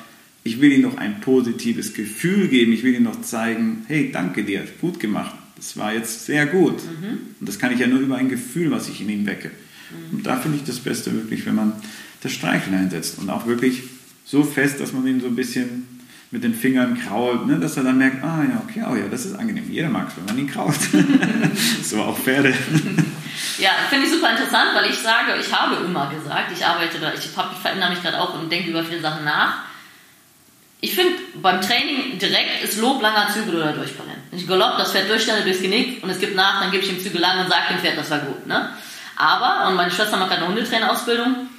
Speaker 1: ich will ihm noch ein positives Gefühl geben. Ich will ihm noch zeigen, hey, danke dir, gut gemacht. Das war jetzt sehr gut. Mhm. Und das kann ich ja nur über ein Gefühl, was ich in ihm wecke. Mhm. Und da finde ich das Beste wirklich, wenn man das Streicheln einsetzt und auch wirklich so fest, dass man ihn so ein bisschen mit den Fingern krault, ne, dass er dann merkt, ah ja, okay, oh ja, das ist angenehm. Jeder mag es, wenn man ihn krault. so auch Pferde.
Speaker 2: ja, finde ich super interessant, weil ich sage, ich habe immer gesagt, ich arbeite da, ich, hab, ich verändere mich gerade auch und denke über viele Sachen nach. Ich finde, beim Training direkt ist Lob langer Zügel oder durchbrennen. Ich Galopp das Pferd durchstelle durchs Genick und es gibt nach, dann gebe ich ihm Zügel lang und sage dem Pferd, das war gut. Ne? Aber, und meine Schwester macht gerade eine Hundetrainerausbildung,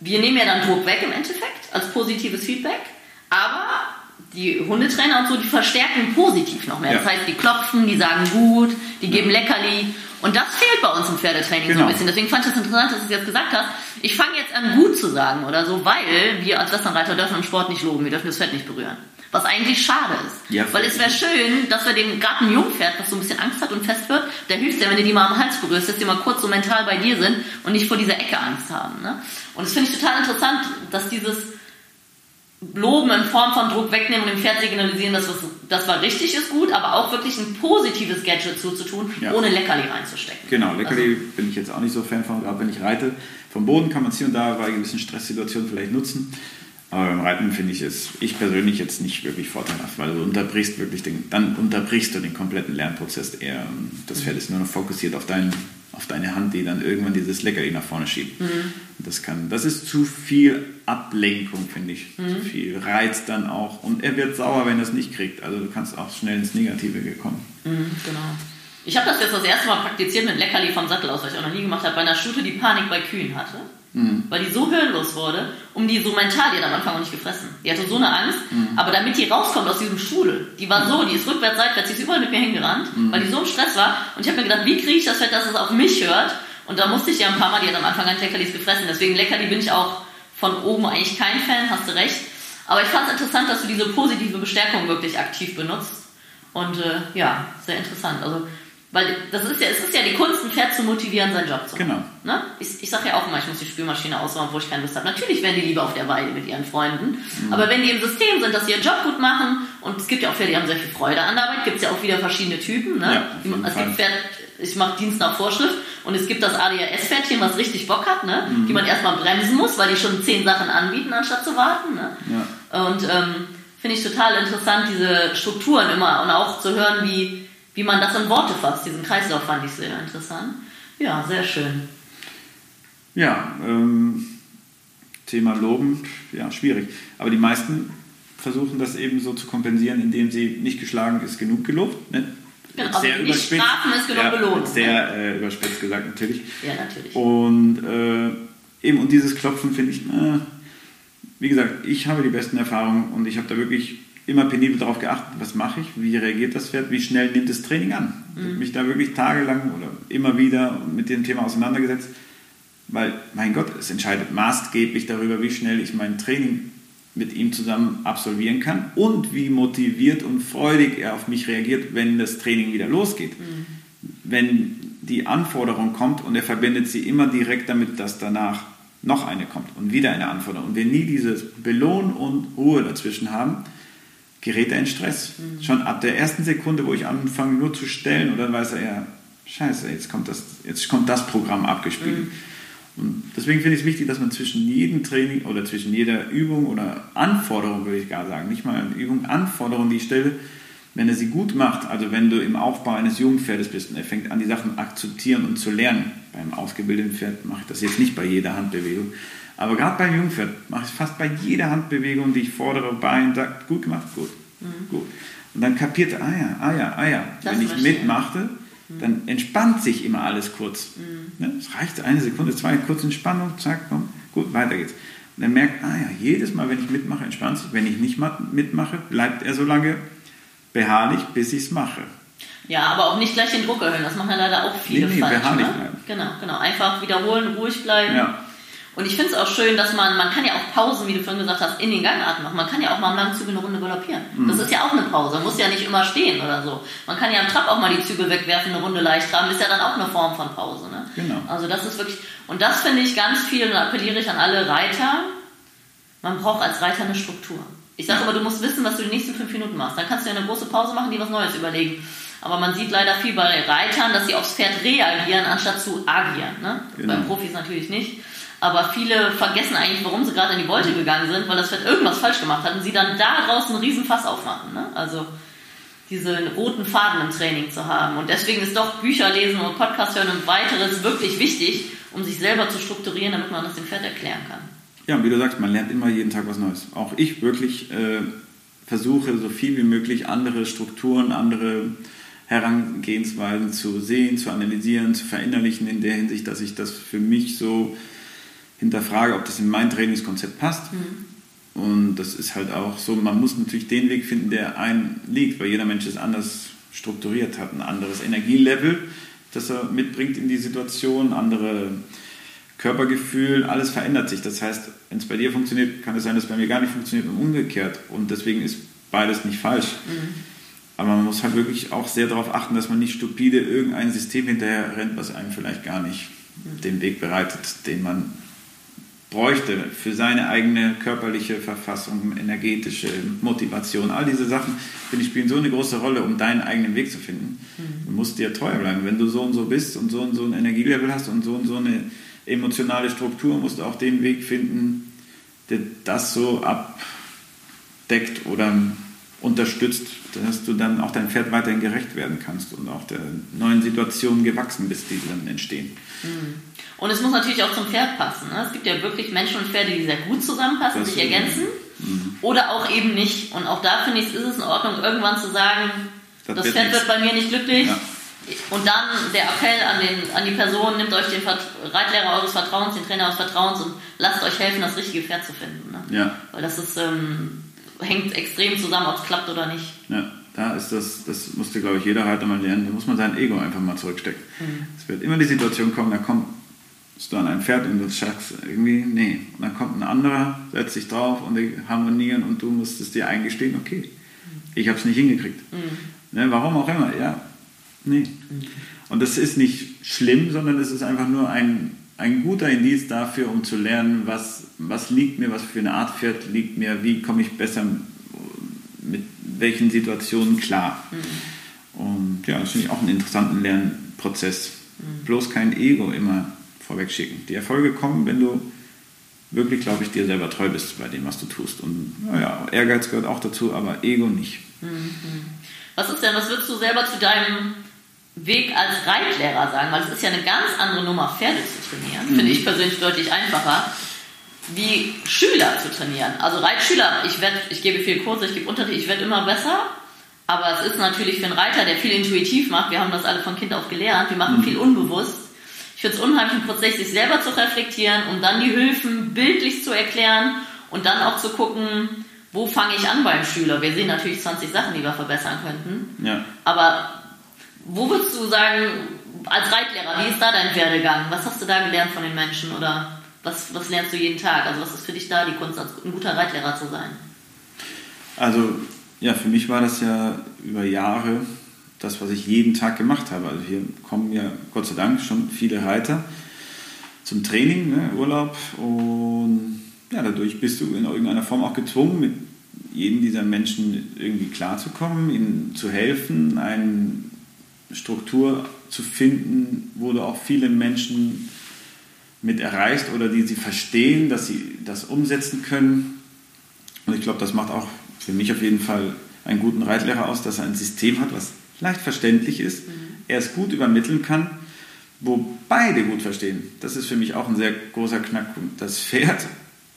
Speaker 2: wir nehmen ja dann Druck weg im Endeffekt als positives Feedback, aber die Hundetrainer und so, die verstärken positiv noch mehr. Ja. Das heißt, die klopfen, die sagen gut, die geben Leckerli. Und das fehlt bei uns im Pferdetraining genau. so ein bisschen. Deswegen fand ich das interessant, dass du es jetzt gesagt hast. Ich fange jetzt an, gut zu sagen oder so, weil wir als Westernreiter dürfen im Sport nicht loben, wir dürfen das Pferd nicht berühren. Was eigentlich schade ist. Ja, Weil es wäre schön, dass wir dem gerade ein Jungpferd, das so ein bisschen Angst hat und fest wird, der hilft ja, wenn du die mal am Hals berührst, dass die mal kurz so mental bei dir sind und nicht vor dieser Ecke Angst haben. Ne? Und das finde ich total interessant, dass dieses Loben in Form von Druck wegnehmen und dem Pferd signalisieren, dass das, das war richtig ist gut, aber auch wirklich ein positives Gadget zuzutun, ja. ohne Leckerli reinzustecken.
Speaker 1: Genau, Leckerli also. bin ich jetzt auch nicht so Fan von, gerade wenn ich reite. Vom Boden kann man es hier und da bei gewissen Stresssituationen vielleicht nutzen. Aber beim Reiten finde ich es, ich persönlich jetzt nicht wirklich vorteilhaft, weil du unterbrichst wirklich den, dann unterbrichst du den kompletten Lernprozess eher. Das Pferd ist nur noch fokussiert auf, dein, auf deine Hand, die dann irgendwann dieses Leckerli nach vorne schiebt. Mhm. Das, kann, das ist zu viel Ablenkung, finde ich. Mhm. Zu viel Reiz dann auch. Und er wird sauer, wenn er es nicht kriegt. Also du kannst auch schnell ins Negative kommen.
Speaker 2: Mhm, genau. Ich habe das jetzt das erste Mal praktiziert mit Leckerli vom Sattel aus, weil ich auch noch nie gemacht habe, bei einer Stute, die Panik bei Kühen hatte. Mhm. Weil die so hirnlos wurde, um die so mental, die hat am Anfang auch nicht gefressen. Die hatte so eine Angst, mhm. aber damit die rauskommt aus diesem Strudel, die war so, die ist rückwärts, seitwärts, die ist überall mit mir hingerannt, mhm. weil die so im Stress war. Und ich habe mir gedacht, wie kriege ich das Fett, dass es auf mich hört? Und da musste ich ja ein paar Mal, die hat am Anfang an Leckerlis gefressen. Deswegen Leckerli bin ich auch von oben eigentlich kein Fan, hast du recht. Aber ich fand es interessant, dass du diese positive Bestärkung wirklich aktiv benutzt. Und äh, ja, sehr interessant. Also weil das ist ja, es ist ja die Kunst, ein Pferd zu motivieren, seinen Job zu
Speaker 1: machen.
Speaker 2: Genau. Ne? Ich, ich sage ja auch immer, ich muss die Spülmaschine ausräumen, wo ich keine Lust habe. Natürlich werden die lieber auf der Weide mit ihren Freunden. Mhm. Aber wenn die im System sind, dass sie ihren Job gut machen, und es gibt ja auch Pferde, die haben sehr viel Freude an der Arbeit, gibt es ja auch wieder verschiedene Typen. Ne? Ja, es gibt Pferd, ich mache Dienst nach Vorschrift und es gibt das ADHS-Pferdchen, was richtig Bock hat, ne? Mhm. die man erstmal bremsen muss, weil die schon zehn Sachen anbieten, anstatt zu warten. Ne? Ja. Und ähm, finde ich total interessant, diese Strukturen immer und auch zu hören, wie wie man das in Worte fasst. Diesen Kreislauf fand ich sehr interessant. Ja, sehr schön.
Speaker 1: Ja, ähm, Thema Loben, ja, schwierig. Aber die meisten versuchen das eben so zu kompensieren, indem sie nicht geschlagen ist, genug gelobt. Ne?
Speaker 2: Genau, also sehr nicht strafen ist genug ja, belohnt.
Speaker 1: Sehr ne? äh, überspitzt gesagt natürlich.
Speaker 2: Ja, natürlich.
Speaker 1: Und äh, eben und dieses Klopfen finde ich, äh, wie gesagt, ich habe die besten Erfahrungen und ich habe da wirklich immer penibel darauf geachtet, was mache ich, wie reagiert das Pferd, wie schnell nimmt das Training an. Ich habe mhm. mich da wirklich tagelang oder immer wieder mit dem Thema auseinandergesetzt, weil, mein Gott, es entscheidet maßgeblich darüber, wie schnell ich mein Training mit ihm zusammen absolvieren kann und wie motiviert und freudig er auf mich reagiert, wenn das Training wieder losgeht. Mhm. Wenn die Anforderung kommt und er verbindet sie immer direkt damit, dass danach noch eine kommt und wieder eine Anforderung und wir nie dieses Belohn und Ruhe dazwischen haben, gerät er in Stress. Mhm. Schon ab der ersten Sekunde, wo ich anfange nur zu stellen, und dann weiß er ja, scheiße, jetzt kommt das, jetzt kommt das Programm abgespielt. Mhm. Und deswegen finde ich es wichtig, dass man zwischen jedem Training oder zwischen jeder Übung oder Anforderung, würde ich gar sagen, nicht mal eine Übung, Anforderung, die ich stelle, wenn er sie gut macht, also wenn du im Aufbau eines Jungpferdes bist und er fängt an, die Sachen akzeptieren und zu lernen, beim ausgebildeten Pferd mache ich das jetzt nicht bei jeder Handbewegung, aber gerade beim Jungpferd mache ich fast bei jeder Handbewegung, die ich fordere, Bein, sagt, gut gemacht, gut, mhm. gut. Und dann kapiert er, ah ja, ah ja, ah ja. Das Wenn ich mitmachte, mhm. dann entspannt sich immer alles kurz. Mhm. Ne? Es reicht eine Sekunde, zwei, kurz Entspannung, zack, komm, gut, weiter geht's. Und er merkt, ah ja, jedes Mal, wenn ich mitmache, entspannt sich. Wenn ich nicht mitmache, bleibt er so lange beharrlich, bis ich es mache.
Speaker 2: Ja, aber auch nicht gleich den Druck erhöhen. Das machen ja leider auch viele nee, nee, falsch. Beharrlich ne? bleiben. Genau, genau. Einfach wiederholen, ruhig bleiben. Ja. Und ich finde es auch schön, dass man, man kann ja auch Pausen, wie du vorhin gesagt hast, in den Gangarten machen. Man kann ja auch mal am langen Züge eine Runde galoppieren. Mhm. Das ist ja auch eine Pause. Man muss ja nicht immer stehen oder so. Man kann ja am Trab auch mal die Züge wegwerfen, eine Runde leicht traben. Ist ja dann auch eine Form von Pause. Ne?
Speaker 1: Genau.
Speaker 2: Also das ist wirklich, und das finde ich ganz viel, und appelliere ich an alle Reiter, man braucht als Reiter eine Struktur. Ich sage aber, du musst wissen, was du die nächsten fünf Minuten machst. Dann kannst du ja eine große Pause machen, die was Neues überlegen. Aber man sieht leider viel bei Reitern, dass sie aufs Pferd reagieren, anstatt zu agieren. Ne? Genau. Bei Profis natürlich nicht. Aber viele vergessen eigentlich, warum sie gerade in die Wolte gegangen sind, weil das Pferd irgendwas falsch gemacht hat und sie dann da draußen einen Riesenfass aufmachen. Ne? Also diese roten Faden im Training zu haben. Und deswegen ist doch Bücher lesen und Podcast hören und weiteres wirklich wichtig, um sich selber zu strukturieren, damit man das dem Pferd erklären kann.
Speaker 1: Ja, und wie du sagst, man lernt immer jeden Tag was Neues. Auch ich wirklich äh, versuche, so viel wie möglich andere Strukturen, andere Herangehensweisen zu sehen, zu analysieren, zu verinnerlichen, in der Hinsicht, dass ich das für mich so hinterfrage, ob das in mein Trainingskonzept passt. Mhm. Und das ist halt auch so, man muss natürlich den Weg finden, der einem liegt, weil jeder Mensch ist anders strukturiert, hat ein anderes Energielevel, das er mitbringt in die Situation, andere Körpergefühl, alles verändert sich. Das heißt, wenn es bei dir funktioniert, kann es sein, dass es bei mir gar nicht funktioniert und umgekehrt. Und deswegen ist beides nicht falsch. Mhm. Aber man muss halt wirklich auch sehr darauf achten, dass man nicht stupide irgendein System hinterher rennt, was einem vielleicht gar nicht mhm. den Weg bereitet, den man bräuchte für seine eigene körperliche Verfassung, energetische Motivation, all diese Sachen, finde ich, spielen so eine große Rolle, um deinen eigenen Weg zu finden. Mhm. Du musst dir treu bleiben. Wenn du so und so bist und so und so ein Energielevel hast und so und so eine emotionale Struktur, musst du auch den Weg finden, der das so abdeckt oder unterstützt, dass du dann auch dein Pferd weiterhin gerecht werden kannst und auch der neuen Situation gewachsen bist, die dann entstehen.
Speaker 2: Mhm. Und es muss natürlich auch zum Pferd passen. Ne? Es gibt ja wirklich Menschen und Pferde, die sehr gut zusammenpassen, das sich ergänzen. Mhm. Oder auch eben nicht. Und auch da finde ich, ist es in Ordnung, irgendwann zu sagen, das, das Pferd wird bei mir nicht glücklich. Ja. Und dann der Appell an, den, an die Person, nehmt euch den Reitlehrer eures Vertrauens, den Trainer eures Vertrauens und lasst euch helfen, das richtige Pferd zu finden. Ne? Ja. Weil das ist, ähm, hängt extrem zusammen, ob es klappt oder nicht.
Speaker 1: Ja, da ist das, das musste, glaube ich, jeder Reiter mal lernen, da muss man sein Ego einfach mal zurückstecken. Mhm. Es wird immer die Situation kommen, da kommt du an ein Pferd und du sagst irgendwie, nee. Und dann kommt ein anderer, setzt sich drauf und die harmonieren und du musst es dir eingestehen, okay, ich habe es nicht hingekriegt. Mhm. Ne, warum auch immer, ja, nee. Mhm. Und das ist nicht schlimm, sondern es ist einfach nur ein, ein guter Indiz dafür, um zu lernen, was, was liegt mir, was für eine Art Pferd liegt mir, wie komme ich besser mit welchen Situationen klar. Mhm. Und ja, das finde ich auch einen interessanten Lernprozess. Mhm. Bloß kein Ego immer vorweg schicken. Die Erfolge kommen, wenn du wirklich, glaube ich, dir selber treu bist bei dem, was du tust. Und naja, Ehrgeiz gehört auch dazu, aber Ego nicht. Mhm.
Speaker 2: Was ist denn, was würdest du selber zu deinem Weg als Reitlehrer sagen? Weil es ist ja eine ganz andere Nummer, Pferde zu trainieren. Mhm. Finde ich persönlich deutlich einfacher wie Schüler zu trainieren. Also Reitschüler, ich, werd, ich gebe viel Kurse, ich gebe Unterricht, ich werde immer besser. Aber es ist natürlich für einen Reiter, der viel intuitiv macht, wir haben das alle von Kind auf gelernt, wir machen mhm. viel unbewusst, finde es unheimlich ein Prozess, sich selber zu reflektieren und dann die Hilfen bildlich zu erklären und dann auch zu gucken, wo fange ich an beim Schüler? Wir sehen natürlich 20 Sachen, die wir verbessern könnten. Ja. Aber wo würdest du sagen, als Reitlehrer, wie ist da dein Werdegang? Was hast du da gelernt von den Menschen oder was, was lernst du jeden Tag? Also was ist für dich da die Kunst, als ein guter Reitlehrer zu sein?
Speaker 1: Also ja, für mich war das ja über Jahre das, was ich jeden Tag gemacht habe. Also hier kommen ja Gott sei Dank schon viele Reiter zum Training, ne, Urlaub und ja, dadurch bist du in irgendeiner Form auch gezwungen, mit jedem dieser Menschen irgendwie klarzukommen, ihnen zu helfen, eine Struktur zu finden, wo du auch viele Menschen mit erreichst oder die sie verstehen, dass sie das umsetzen können. Und ich glaube, das macht auch für mich auf jeden Fall einen guten Reitlehrer aus, dass er ein System hat, was leicht verständlich ist, mhm. er es gut übermitteln kann, wo beide gut verstehen. Das ist für mich auch ein sehr großer Knackpunkt. Das Pferd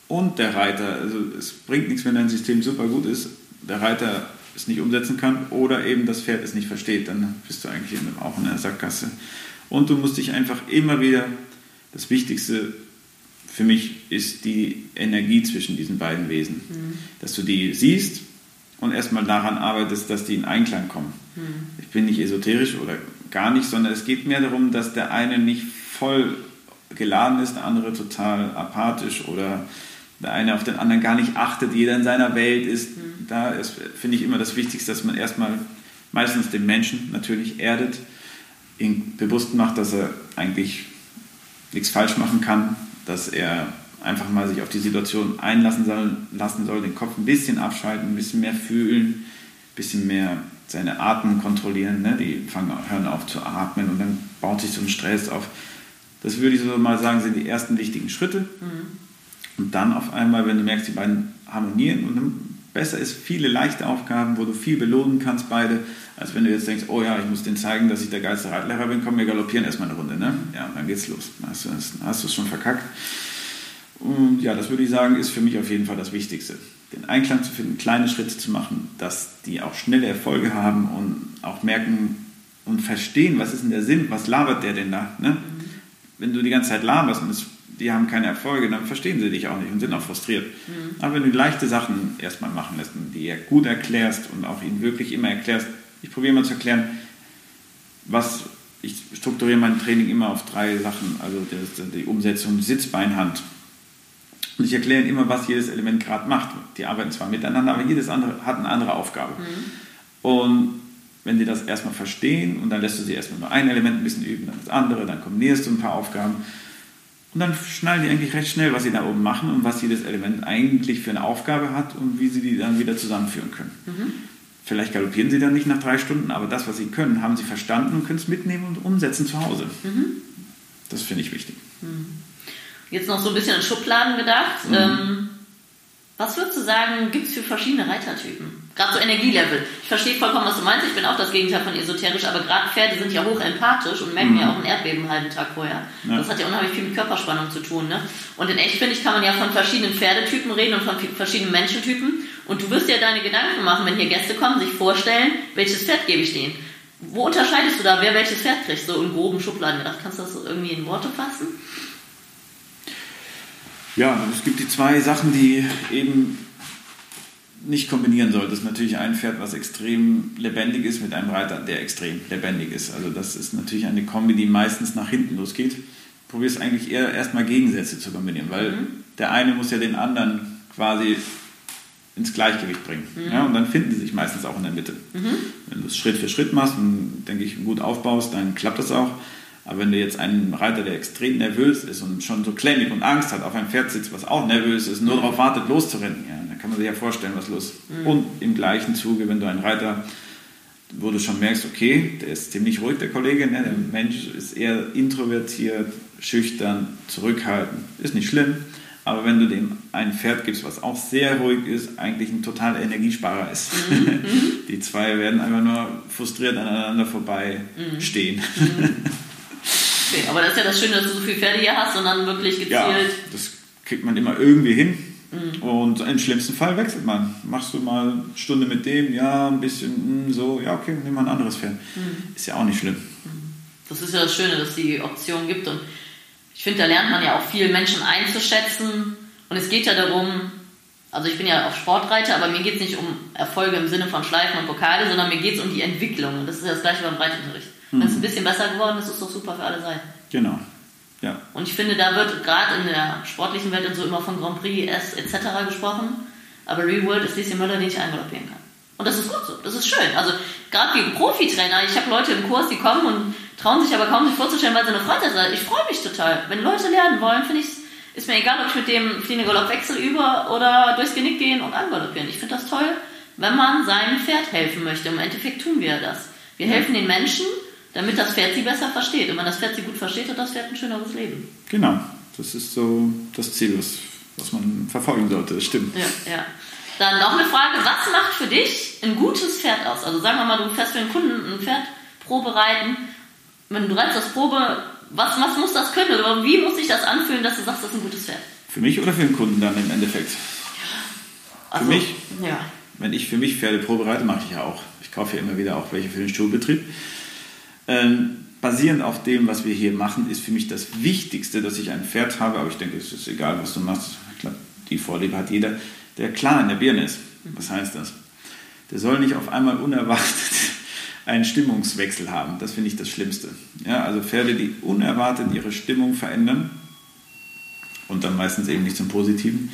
Speaker 1: und der Reiter. Also es bringt nichts, wenn dein System super gut ist, der Reiter es nicht umsetzen kann oder eben das Pferd es nicht versteht. Dann bist du eigentlich in, auch in der Sackgasse. Und du musst dich einfach immer wieder, das Wichtigste für mich ist die Energie zwischen diesen beiden Wesen. Mhm. Dass du die siehst und erstmal daran arbeitest, dass die in Einklang kommen. Mhm. Ich bin nicht esoterisch oder gar nicht, sondern es geht mehr darum, dass der eine nicht voll geladen ist, der andere total apathisch oder der eine auf den anderen gar nicht achtet, jeder in seiner Welt ist. Mhm. Da ist, finde ich, immer das Wichtigste, dass man erstmal meistens den Menschen natürlich erdet, ihn bewusst macht, dass er eigentlich nichts falsch machen kann, dass er einfach mal sich auf die Situation einlassen soll, lassen soll, den Kopf ein bisschen abschalten, ein bisschen mehr fühlen, ein bisschen mehr seine Atmen kontrollieren. Ne? Die fangen, hören auf zu atmen und dann baut sich so ein Stress auf. Das würde ich so mal sagen, sind die ersten wichtigen Schritte. Mhm. Und dann auf einmal, wenn du merkst, die beiden harmonieren und dann besser ist viele leichte Aufgaben, wo du viel belohnen kannst, beide, als wenn du jetzt denkst, oh ja, ich muss denen zeigen, dass ich der geilste Reitlehrer bin, komm, wir galoppieren erstmal eine Runde. Ne? Ja, dann geht's los. Dann hast du es schon verkackt. Und ja, das würde ich sagen, ist für mich auf jeden Fall das Wichtigste. Den Einklang zu finden, kleine Schritte zu machen, dass die auch schnelle Erfolge haben und auch merken und verstehen, was ist denn der Sinn, was labert der denn da? Ne? Mhm. Wenn du die ganze Zeit laberst und es, die haben keine Erfolge, dann verstehen sie dich auch nicht und sind auch frustriert. Mhm. Aber wenn du leichte Sachen erstmal machen lässt und die gut erklärst und auch ihnen wirklich immer erklärst, ich probiere mal zu erklären, was ich strukturiere mein Training immer auf drei Sachen, also die Umsetzung Sitzbeinhand. Und ich erkläre ihnen immer, was jedes Element gerade macht. Die arbeiten zwar miteinander, aber jedes andere hat eine andere Aufgabe. Mhm. Und wenn sie das erstmal verstehen und dann lässt du sie erstmal nur ein Element ein bisschen üben, dann das andere, dann kombinierst du ein paar Aufgaben. Und dann schnallen die eigentlich recht schnell, was sie da oben machen und was jedes Element eigentlich für eine Aufgabe hat und wie sie die dann wieder zusammenführen können. Mhm. Vielleicht galoppieren sie dann nicht nach drei Stunden, aber das, was sie können, haben sie verstanden und können es mitnehmen und umsetzen zu Hause. Mhm. Das finde ich wichtig. Mhm.
Speaker 2: Jetzt noch so ein bisschen in Schubladen gedacht. Mhm. Ähm, was würdest du sagen, gibt es für verschiedene Reitertypen? Gerade so Energielevel. Ich verstehe vollkommen, was du meinst. Ich bin auch das Gegenteil von esoterisch, aber gerade Pferde sind ja hoch empathisch und merken mhm. ja auch ein Erdbeben einen halben Tag vorher. Ja. Das hat ja unheimlich viel mit Körperspannung zu tun. Ne? Und in echt, finde ich, kann man ja von verschiedenen Pferdetypen reden und von verschiedenen Menschentypen. Und du wirst ja deine Gedanken machen, wenn hier Gäste kommen, sich vorstellen, welches Pferd gebe ich denen. Wo unterscheidest du da, wer welches Pferd kriegt? So in groben Schubladen gedacht. Kannst du das irgendwie in Worte fassen?
Speaker 1: Ja, es gibt die zwei Sachen, die eben nicht kombinieren sollte. Das ist natürlich ein Pferd, was extrem lebendig ist, mit einem Reiter, der extrem lebendig ist. Also das ist natürlich eine Kombi, die meistens nach hinten losgeht. Probier es eigentlich eher erstmal Gegensätze zu kombinieren, weil mhm. der eine muss ja den anderen quasi ins Gleichgewicht bringen. Mhm. Ja, und dann finden sie sich meistens auch in der Mitte. Mhm. Wenn du es Schritt für Schritt machst und, denke ich, gut aufbaust, dann klappt das auch. Aber wenn du jetzt einen Reiter, der extrem nervös ist und schon so klemmig und Angst hat, auf ein Pferd sitzt, was auch nervös ist, nur mhm. darauf wartet, loszurennen, ja, dann kann man sich ja vorstellen, was los ist. Mhm. Und im gleichen Zuge, wenn du einen Reiter, wo du schon merkst, okay, der ist ziemlich ruhig, der Kollege, ne? der Mensch ist eher introvertiert, schüchtern, zurückhaltend, ist nicht schlimm. Aber wenn du dem ein Pferd gibst, was auch sehr ruhig ist, eigentlich ein totaler Energiesparer ist. Mhm. mhm. Die zwei werden einfach nur frustriert aneinander vorbei mhm. stehen.
Speaker 2: Okay, aber das ist ja das Schöne, dass du so viele Pferde hier hast und dann wirklich gezielt. Ja,
Speaker 1: das kriegt man immer irgendwie hin. Mhm. Und im schlimmsten Fall wechselt man. Machst du mal eine Stunde mit dem, ja, ein bisschen mh, so, ja, okay, nimm mal ein anderes Pferd. Mhm. Ist ja auch nicht schlimm. Mhm.
Speaker 2: Das ist ja das Schöne, dass es die Option gibt. Und ich finde, da lernt man ja auch viel Menschen einzuschätzen. Und es geht ja darum, also ich bin ja auch Sportreiter, aber mir geht es nicht um Erfolge im Sinne von Schleifen und Pokale, sondern mir geht es um die Entwicklung. Und das ist ja das gleiche beim Reitunterricht. Mhm. Wenn es ein bisschen besser geworden ist, ist es doch super für alle Seiten.
Speaker 1: Genau. Ja.
Speaker 2: Und ich finde, da wird gerade in der sportlichen Welt und so immer von Grand Prix etc. gesprochen. Aber Real World ist Lieschen Müller, den ich eingaloppieren kann. Und das ist gut so, das ist schön. Also gerade wie Profitrainer, ich habe Leute im Kurs, die kommen und trauen sich aber kaum sich vorzustellen, weil sie eine Freizeit sind. Ich freue mich total. Wenn Leute lernen wollen, finde ich, ist mir egal, ob ich mit dem fliegende Galoppwechsel über oder durchs Genick gehen und angaloppieren. Ich finde das toll, wenn man seinem Pferd helfen möchte. Im Endeffekt tun wir das. Wir helfen den Menschen damit das Pferd sie besser versteht. Und wenn das Pferd sie gut versteht, hat das Pferd ein schöneres Leben.
Speaker 1: Genau, das ist so das Ziel, was, was man verfolgen sollte, das stimmt.
Speaker 2: Ja, ja. Dann noch eine Frage, was macht für dich ein gutes Pferd aus? Also sagen wir mal, du fährst für einen Kunden ein Pferd Probe reiten. Wenn du reitest das Probe, was, was muss das können? Oder wie muss sich das anfühlen, dass du sagst, das ist ein gutes Pferd?
Speaker 1: Für mich oder für den Kunden dann im Endeffekt? Also, für mich? Ja. Wenn ich für mich Pferde Probe reite, mache ich ja auch. Ich kaufe ja immer wieder auch welche für den Schulbetrieb. Ähm, basierend auf dem, was wir hier machen, ist für mich das Wichtigste, dass ich ein Pferd habe, aber ich denke, es ist egal, was du machst. Ich glaube, die Vorliebe hat jeder, der klar in der Birne ist. Was heißt das? Der soll nicht auf einmal unerwartet einen Stimmungswechsel haben. Das finde ich das Schlimmste. Ja, also Pferde, die unerwartet ihre Stimmung verändern und dann meistens eben nicht zum Positiven,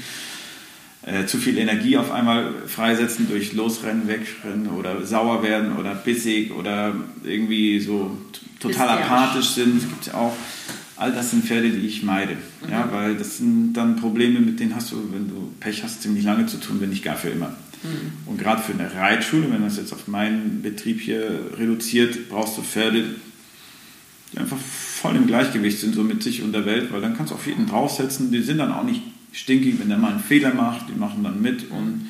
Speaker 1: äh, zu viel Energie auf einmal freisetzen durch Losrennen, Wegrennen oder sauer werden oder bissig oder irgendwie so total apathisch sind. Das gibt ja auch. All das sind Pferde, die ich meide. Mhm. Ja, weil das sind dann Probleme, mit denen hast du, wenn du Pech hast, ziemlich lange zu tun, wenn nicht gar für immer. Mhm. Und gerade für eine Reitschule, wenn das jetzt auf meinen Betrieb hier reduziert, brauchst du Pferde, die einfach voll im Gleichgewicht sind, so mit sich und der Welt, weil dann kannst du auf jeden draufsetzen. Die sind dann auch nicht stinkig, wenn der mal einen Fehler macht, die machen dann mit und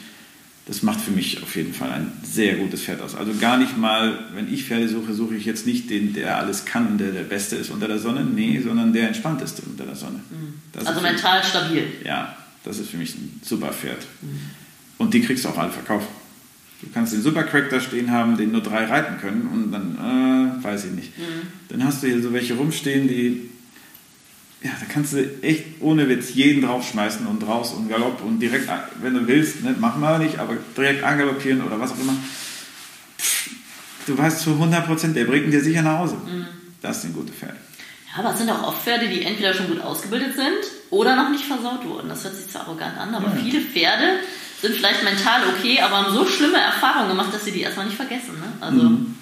Speaker 1: das macht für mich auf jeden Fall ein sehr gutes Pferd aus. Also gar nicht mal, wenn ich Pferde suche, suche ich jetzt nicht den, der alles kann und der der Beste ist unter der Sonne, nee, sondern der entspannteste unter der Sonne.
Speaker 2: Das also mental mich, stabil.
Speaker 1: Ja, das ist für mich ein super Pferd. Mhm. Und die kriegst du auch alle verkauft. Du kannst den Supercrack da stehen haben, den nur drei reiten können und dann, äh, weiß ich nicht. Mhm. Dann hast du hier so welche rumstehen, die ja, da kannst du echt ohne Witz jeden draufschmeißen und raus und Galopp und direkt, wenn du willst, ne, machen wir nicht, aber direkt angaloppieren oder was auch immer. du weißt zu 100% der bringt dir sicher nach Hause. Mhm. Das sind gute Pferde.
Speaker 2: Ja, aber es sind auch oft Pferde, die entweder schon gut ausgebildet sind oder noch nicht versaut wurden. Das hört sich zwar arrogant an, aber ja. viele Pferde sind vielleicht mental okay, aber haben so schlimme Erfahrungen gemacht, dass sie die erstmal nicht vergessen. Ne? Also, mhm.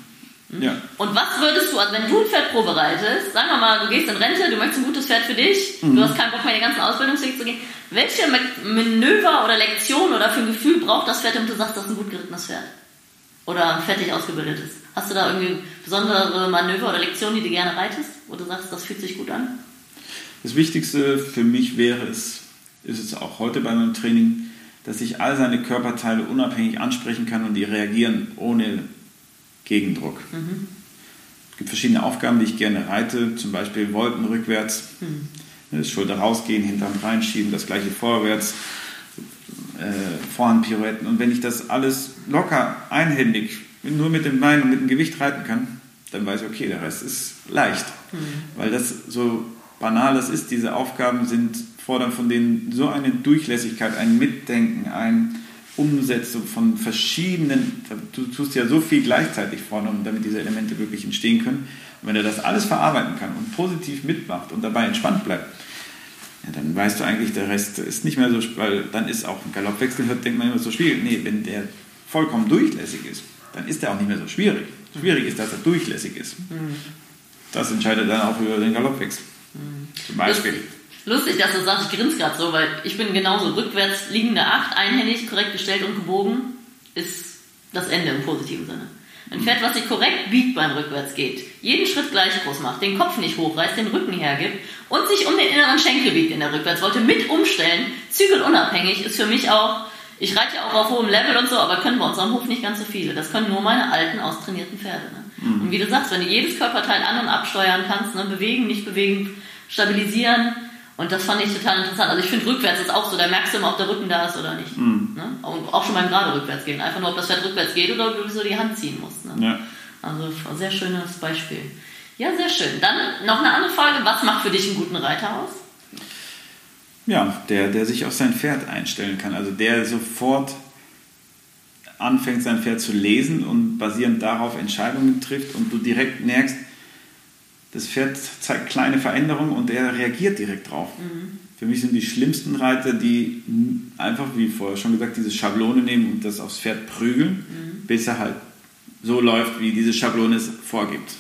Speaker 1: Ja.
Speaker 2: Und was würdest du, also wenn du ein Pferd vorbereitest, sagen wir mal, du gehst in Rente, du möchtest ein gutes Pferd für dich, du hast keinen Bock mehr, den ganzen Ausbildungsweg zu gehen, welche Ma- Manöver oder Lektion oder für ein Gefühl braucht das Pferd, damit du sagst, das ist ein gut gerittenes Pferd? Oder fertig ausgebildetes? Hast du da irgendwie besondere Manöver oder Lektionen, die du gerne reitest, wo du sagst, das fühlt sich gut an?
Speaker 1: Das Wichtigste für mich wäre es, ist es auch heute bei meinem Training, dass ich all seine Körperteile unabhängig ansprechen kann und die reagieren ohne Gegendruck. Es gibt verschiedene Aufgaben, die ich gerne reite, zum Beispiel Wolken rückwärts, ne, Schulter rausgehen, Hintern reinschieben, das gleiche vorwärts, äh, Vorhandpirouetten. Und wenn ich das alles locker, einhändig, nur mit dem Bein und mit dem Gewicht reiten kann, dann weiß ich, okay, der Rest ist leicht. Weil das so banal das ist, diese Aufgaben sind, fordern von denen so eine Durchlässigkeit, ein Mitdenken, ein Umsetzung von verschiedenen, du tust ja so viel gleichzeitig fordern, damit diese Elemente wirklich entstehen können. Und wenn er das alles verarbeiten kann und positiv mitmacht und dabei entspannt bleibt, ja, dann weißt du eigentlich, der Rest ist nicht mehr so, weil dann ist auch ein Galoppwechsel, hört, denkt man immer so schwierig. Nee, wenn der vollkommen durchlässig ist, dann ist der auch nicht mehr so schwierig. Schwierig ist, dass er durchlässig ist. Das entscheidet dann auch über den Galoppwechsel. Zum Beispiel.
Speaker 2: Lustig, dass du sagst, ich grinse gerade so, weil ich bin genauso rückwärts liegende Acht, einhändig, korrekt gestellt und gebogen, ist das Ende im positiven Sinne. Ein Pferd, was sich korrekt biegt beim Rückwärts geht, jeden Schritt gleich groß macht, den Kopf nicht hochreißt, den Rücken hergibt und sich um den inneren Schenkel biegt in der Rückwärtswolte, mit umstellen, zügelunabhängig, ist für mich auch, ich reite ja auch auf hohem Level und so, aber können bei uns am Hof nicht ganz so viele. Das können nur meine alten, austrainierten Pferde. Ne? Und wie du sagst, wenn du jedes Körperteil an- und absteuern kannst, ne? bewegen, nicht bewegen, stabilisieren, und das fand ich total interessant. Also ich finde, rückwärts ist auch so, da merkst du immer, ob der Rücken da ist oder nicht. Ne? Und auch schon beim gerade rückwärts gehen. Einfach nur, ob das Pferd rückwärts geht oder ob du so die Hand ziehen musst. Ne?
Speaker 1: Ja.
Speaker 2: Also ein sehr schönes Beispiel. Ja, sehr schön. Dann noch eine andere Frage. Was macht für dich einen guten Reiter aus?
Speaker 1: Ja, der, der sich auf sein Pferd einstellen kann. Also der sofort anfängt, sein Pferd zu lesen und basierend darauf Entscheidungen trifft und du direkt merkst, das Pferd zeigt kleine Veränderungen und er reagiert direkt drauf. Für mich sind die schlimmsten Reiter, die einfach, wie vorher schon gesagt, diese Schablone nehmen und das aufs Pferd prügeln, bis er halt so läuft, wie diese Schablone es vorgibt.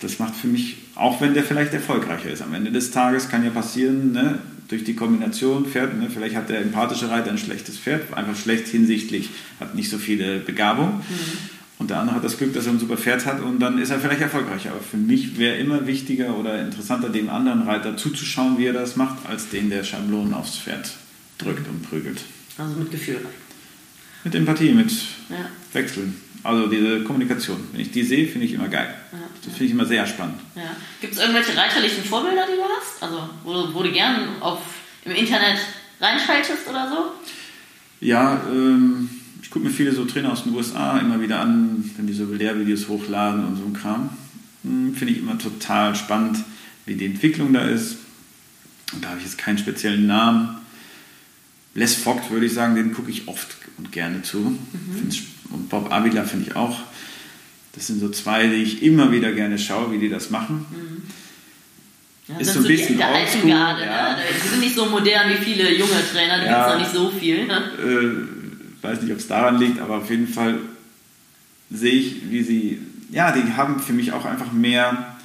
Speaker 1: Das macht für mich, auch wenn der vielleicht erfolgreicher ist, am Ende des Tages kann ja passieren, ne, durch die Kombination Pferd, ne, vielleicht hat der empathische Reiter ein schlechtes Pferd, einfach schlecht hinsichtlich, hat nicht so viele Begabung. Und der andere hat das Glück, dass er ein super Pferd hat und dann ist er vielleicht erfolgreicher. Aber für mich wäre immer wichtiger oder interessanter, dem anderen Reiter zuzuschauen, wie er das macht, als den, der Schablonen aufs Pferd drückt und prügelt.
Speaker 2: Also mit Gefühl.
Speaker 1: Mit Empathie, mit
Speaker 2: Ja.
Speaker 1: Wechseln. Also diese Kommunikation. Wenn ich die sehe, finde ich immer geil.
Speaker 2: Ja.
Speaker 1: Das finde ich immer sehr spannend.
Speaker 2: Ja. Gibt es irgendwelche reiterlichen Vorbilder, die du hast? Also wo, du- wo du gern auf, im Internet reinschaltest oder so?
Speaker 1: Ja, ähm, ich gucke mir viele so Trainer aus den USA immer wieder an, wenn die so Lehrvideos hochladen und so ein Kram. Hm, Finde ich immer total spannend, wie die Entwicklung da ist. Und da habe ich jetzt keinen speziellen Namen. Les Vogt würde ich sagen, den gucke ich oft und gerne zu. Sp- Und Bob Avila finde ich auch. Das sind so zwei, die ich immer wieder gerne schaue, wie die das machen.
Speaker 2: Ja,
Speaker 1: Ist so ein
Speaker 2: die-
Speaker 1: bisschen
Speaker 2: der alten Garde,
Speaker 1: ja.
Speaker 2: ne? Die sind nicht so modern wie viele junge Trainer, die
Speaker 1: Ja.
Speaker 2: gibt es noch nicht so viel. Ne?
Speaker 1: äh, weiß nicht, ob es daran liegt, aber auf jeden Fall sehe ich, wie sie, ja, die haben für mich auch einfach mehr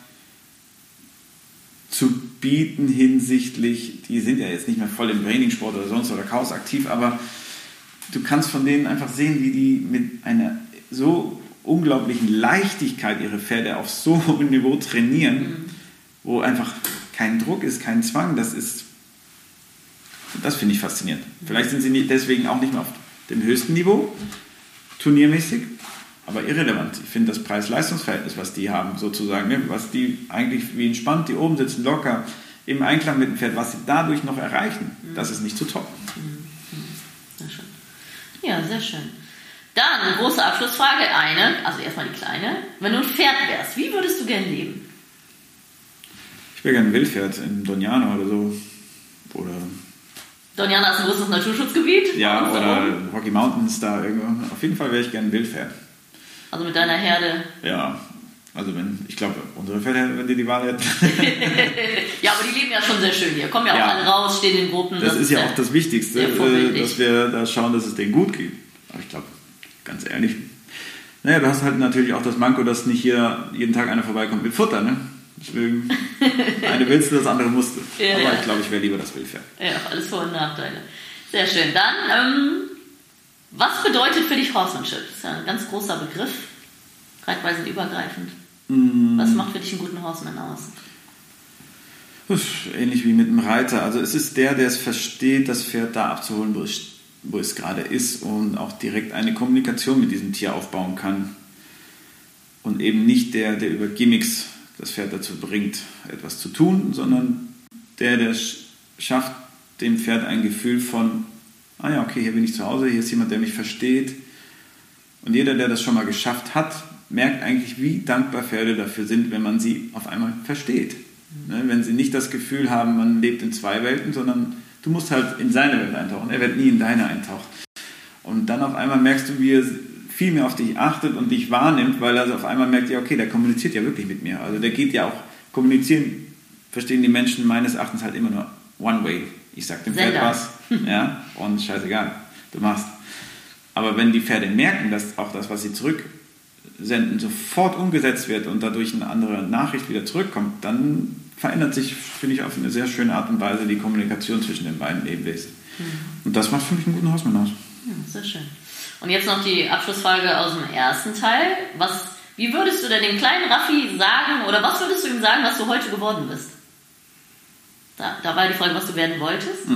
Speaker 1: zu bieten hinsichtlich, die sind ja jetzt nicht mehr voll im Trainingssport oder sonst oder Chaos aktiv, aber du kannst von denen einfach sehen, wie die mit einer so unglaublichen Leichtigkeit ihre Pferde auf so hohem Niveau trainieren, wo einfach kein Druck ist, kein Zwang, das ist das finde ich faszinierend. Vielleicht sind sie deswegen auch nicht mehr auf dem höchsten Niveau, turniermäßig, aber irrelevant. Ich finde das Preis-Leistungs-Verhältnis, was die haben, sozusagen, ne? was die eigentlich wie entspannt, die oben sitzen, locker, im Einklang mit dem Pferd, was sie dadurch noch erreichen, das ist nicht zu toppen.
Speaker 2: Sehr schön. Ja, sehr schön. Dann, große Abschlussfrage, eine, also erstmal die kleine. Wenn du ein Pferd wärst, wie würdest du gern leben?
Speaker 1: Ich wäre gerne ein Wildpferd in Doniana oder so. Oder,
Speaker 2: Doniana ist ein großes Naturschutzgebiet.
Speaker 1: ja, oder. Rocky Mountains da irgendwo. Auf jeden Fall wäre ich gerne ein Wildpferd.
Speaker 2: Also mit deiner Herde.
Speaker 1: Ja, also wenn, ich glaube, unsere Pferde, wenn die die Wahl hätten,
Speaker 2: Ja, aber die leben ja schon sehr schön hier. Kommen ja auch
Speaker 1: Ja.
Speaker 2: alle raus, stehen in Gruppen.
Speaker 1: Das ist ja auch das Wichtigste, äh, dass wir da schauen, dass es denen gut geht. Aber ich glaube, ganz ehrlich, Naja, du hast halt natürlich auch das Manko, dass nicht hier jeden Tag einer vorbeikommt mit Futter, ne? Deswegen, eine willst du, das andere musst du.
Speaker 2: Ja,
Speaker 1: Aber
Speaker 2: ja.
Speaker 1: ich glaube, ich wäre lieber das Wildpferd.
Speaker 2: Ja, alles Vor- und Nachteile. Sehr schön. Dann, ähm, was bedeutet für dich Horsemanship? Das ist ja ein ganz großer Begriff, reitweisenübergreifend.
Speaker 1: Mm.
Speaker 2: Was macht für dich einen guten Horseman aus?
Speaker 1: Ähnlich wie mit einem Reiter. Also es ist der, der es versteht, das Pferd da abzuholen, wo es, wo es gerade ist und auch direkt eine Kommunikation mit diesem Tier aufbauen kann. Und eben nicht der, der über Gimmicks das Pferd dazu bringt, etwas zu tun, sondern der, der schafft, dem Pferd ein Gefühl von, ah ja, okay, hier bin ich zu Hause, hier ist jemand, der mich versteht. Und jeder, der das schon mal geschafft hat, merkt eigentlich, wie dankbar Pferde dafür sind, wenn man sie auf einmal versteht. Ne, wenn sie nicht das Gefühl haben, man lebt in zwei Welten, sondern du musst halt in seine Welt eintauchen. Er wird nie in deine eintauchen. Und dann auf einmal merkst du, wie er viel mehr auf dich achtet und dich wahrnimmt, weil er auf einmal merkt, ja, okay, der kommuniziert ja wirklich mit mir. Also der geht ja auch, kommunizieren, verstehen die Menschen meines Erachtens halt immer nur one way. Ich sag dem Pferd was, ja, und scheißegal, du machst. Aber wenn die Pferde merken, dass auch das, was sie zurücksenden, sofort umgesetzt wird und dadurch eine andere Nachricht wieder zurückkommt, dann verändert sich, finde ich, auf eine sehr schöne Art und Weise die Kommunikation zwischen den beiden Lebewesen. Und das macht für mich einen guten Hausmann aus.
Speaker 2: Ja, sehr schön. Und jetzt noch die Abschlussfrage aus dem ersten Teil. Was, wie würdest du denn dem kleinen Raffi sagen, oder was würdest du ihm sagen, was du heute geworden bist? Da, da war die Frage, was du werden wolltest.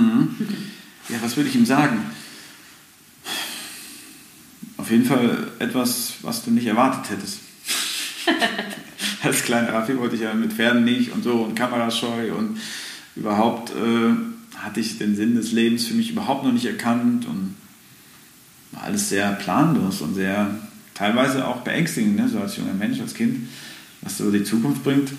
Speaker 1: Ja, was würde ich ihm sagen? Auf jeden Fall etwas, was du nicht erwartet hättest. Als kleiner Raffi wollte ich ja mit Pferden nicht und so und kamerascheu und überhaupt äh, hatte ich den Sinn des Lebens für mich überhaupt noch nicht erkannt und war alles sehr planlos und sehr teilweise auch beängstigend, ne? so als junger Mensch, als Kind, was so die Zukunft bringt.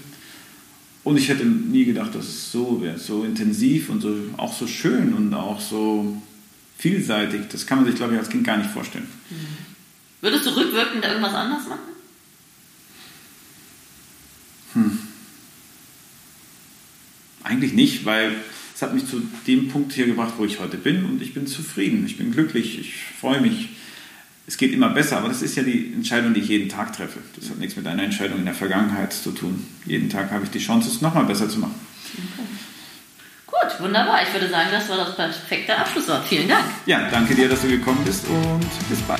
Speaker 1: Und ich hätte nie gedacht, dass es so wäre, so intensiv und so, auch so schön und auch so vielseitig. Das kann man sich, glaube ich, als Kind gar nicht vorstellen.
Speaker 2: Würdest du rückwirkend irgendwas anders machen?
Speaker 1: Eigentlich nicht, weil es hat mich zu dem Punkt hier gebracht, wo ich heute bin und ich bin zufrieden, ich bin glücklich, ich freue mich. Es geht immer besser, aber das ist ja die Entscheidung, die ich jeden Tag treffe. Das hat nichts mit einer Entscheidung in der Vergangenheit zu tun. Jeden Tag habe ich die Chance, es nochmal besser zu machen.
Speaker 2: Gut, wunderbar. Ich würde sagen, das war das perfekte Abschlusswort. Vielen Dank.
Speaker 1: Ja, danke dir, dass du gekommen bist und bis bald.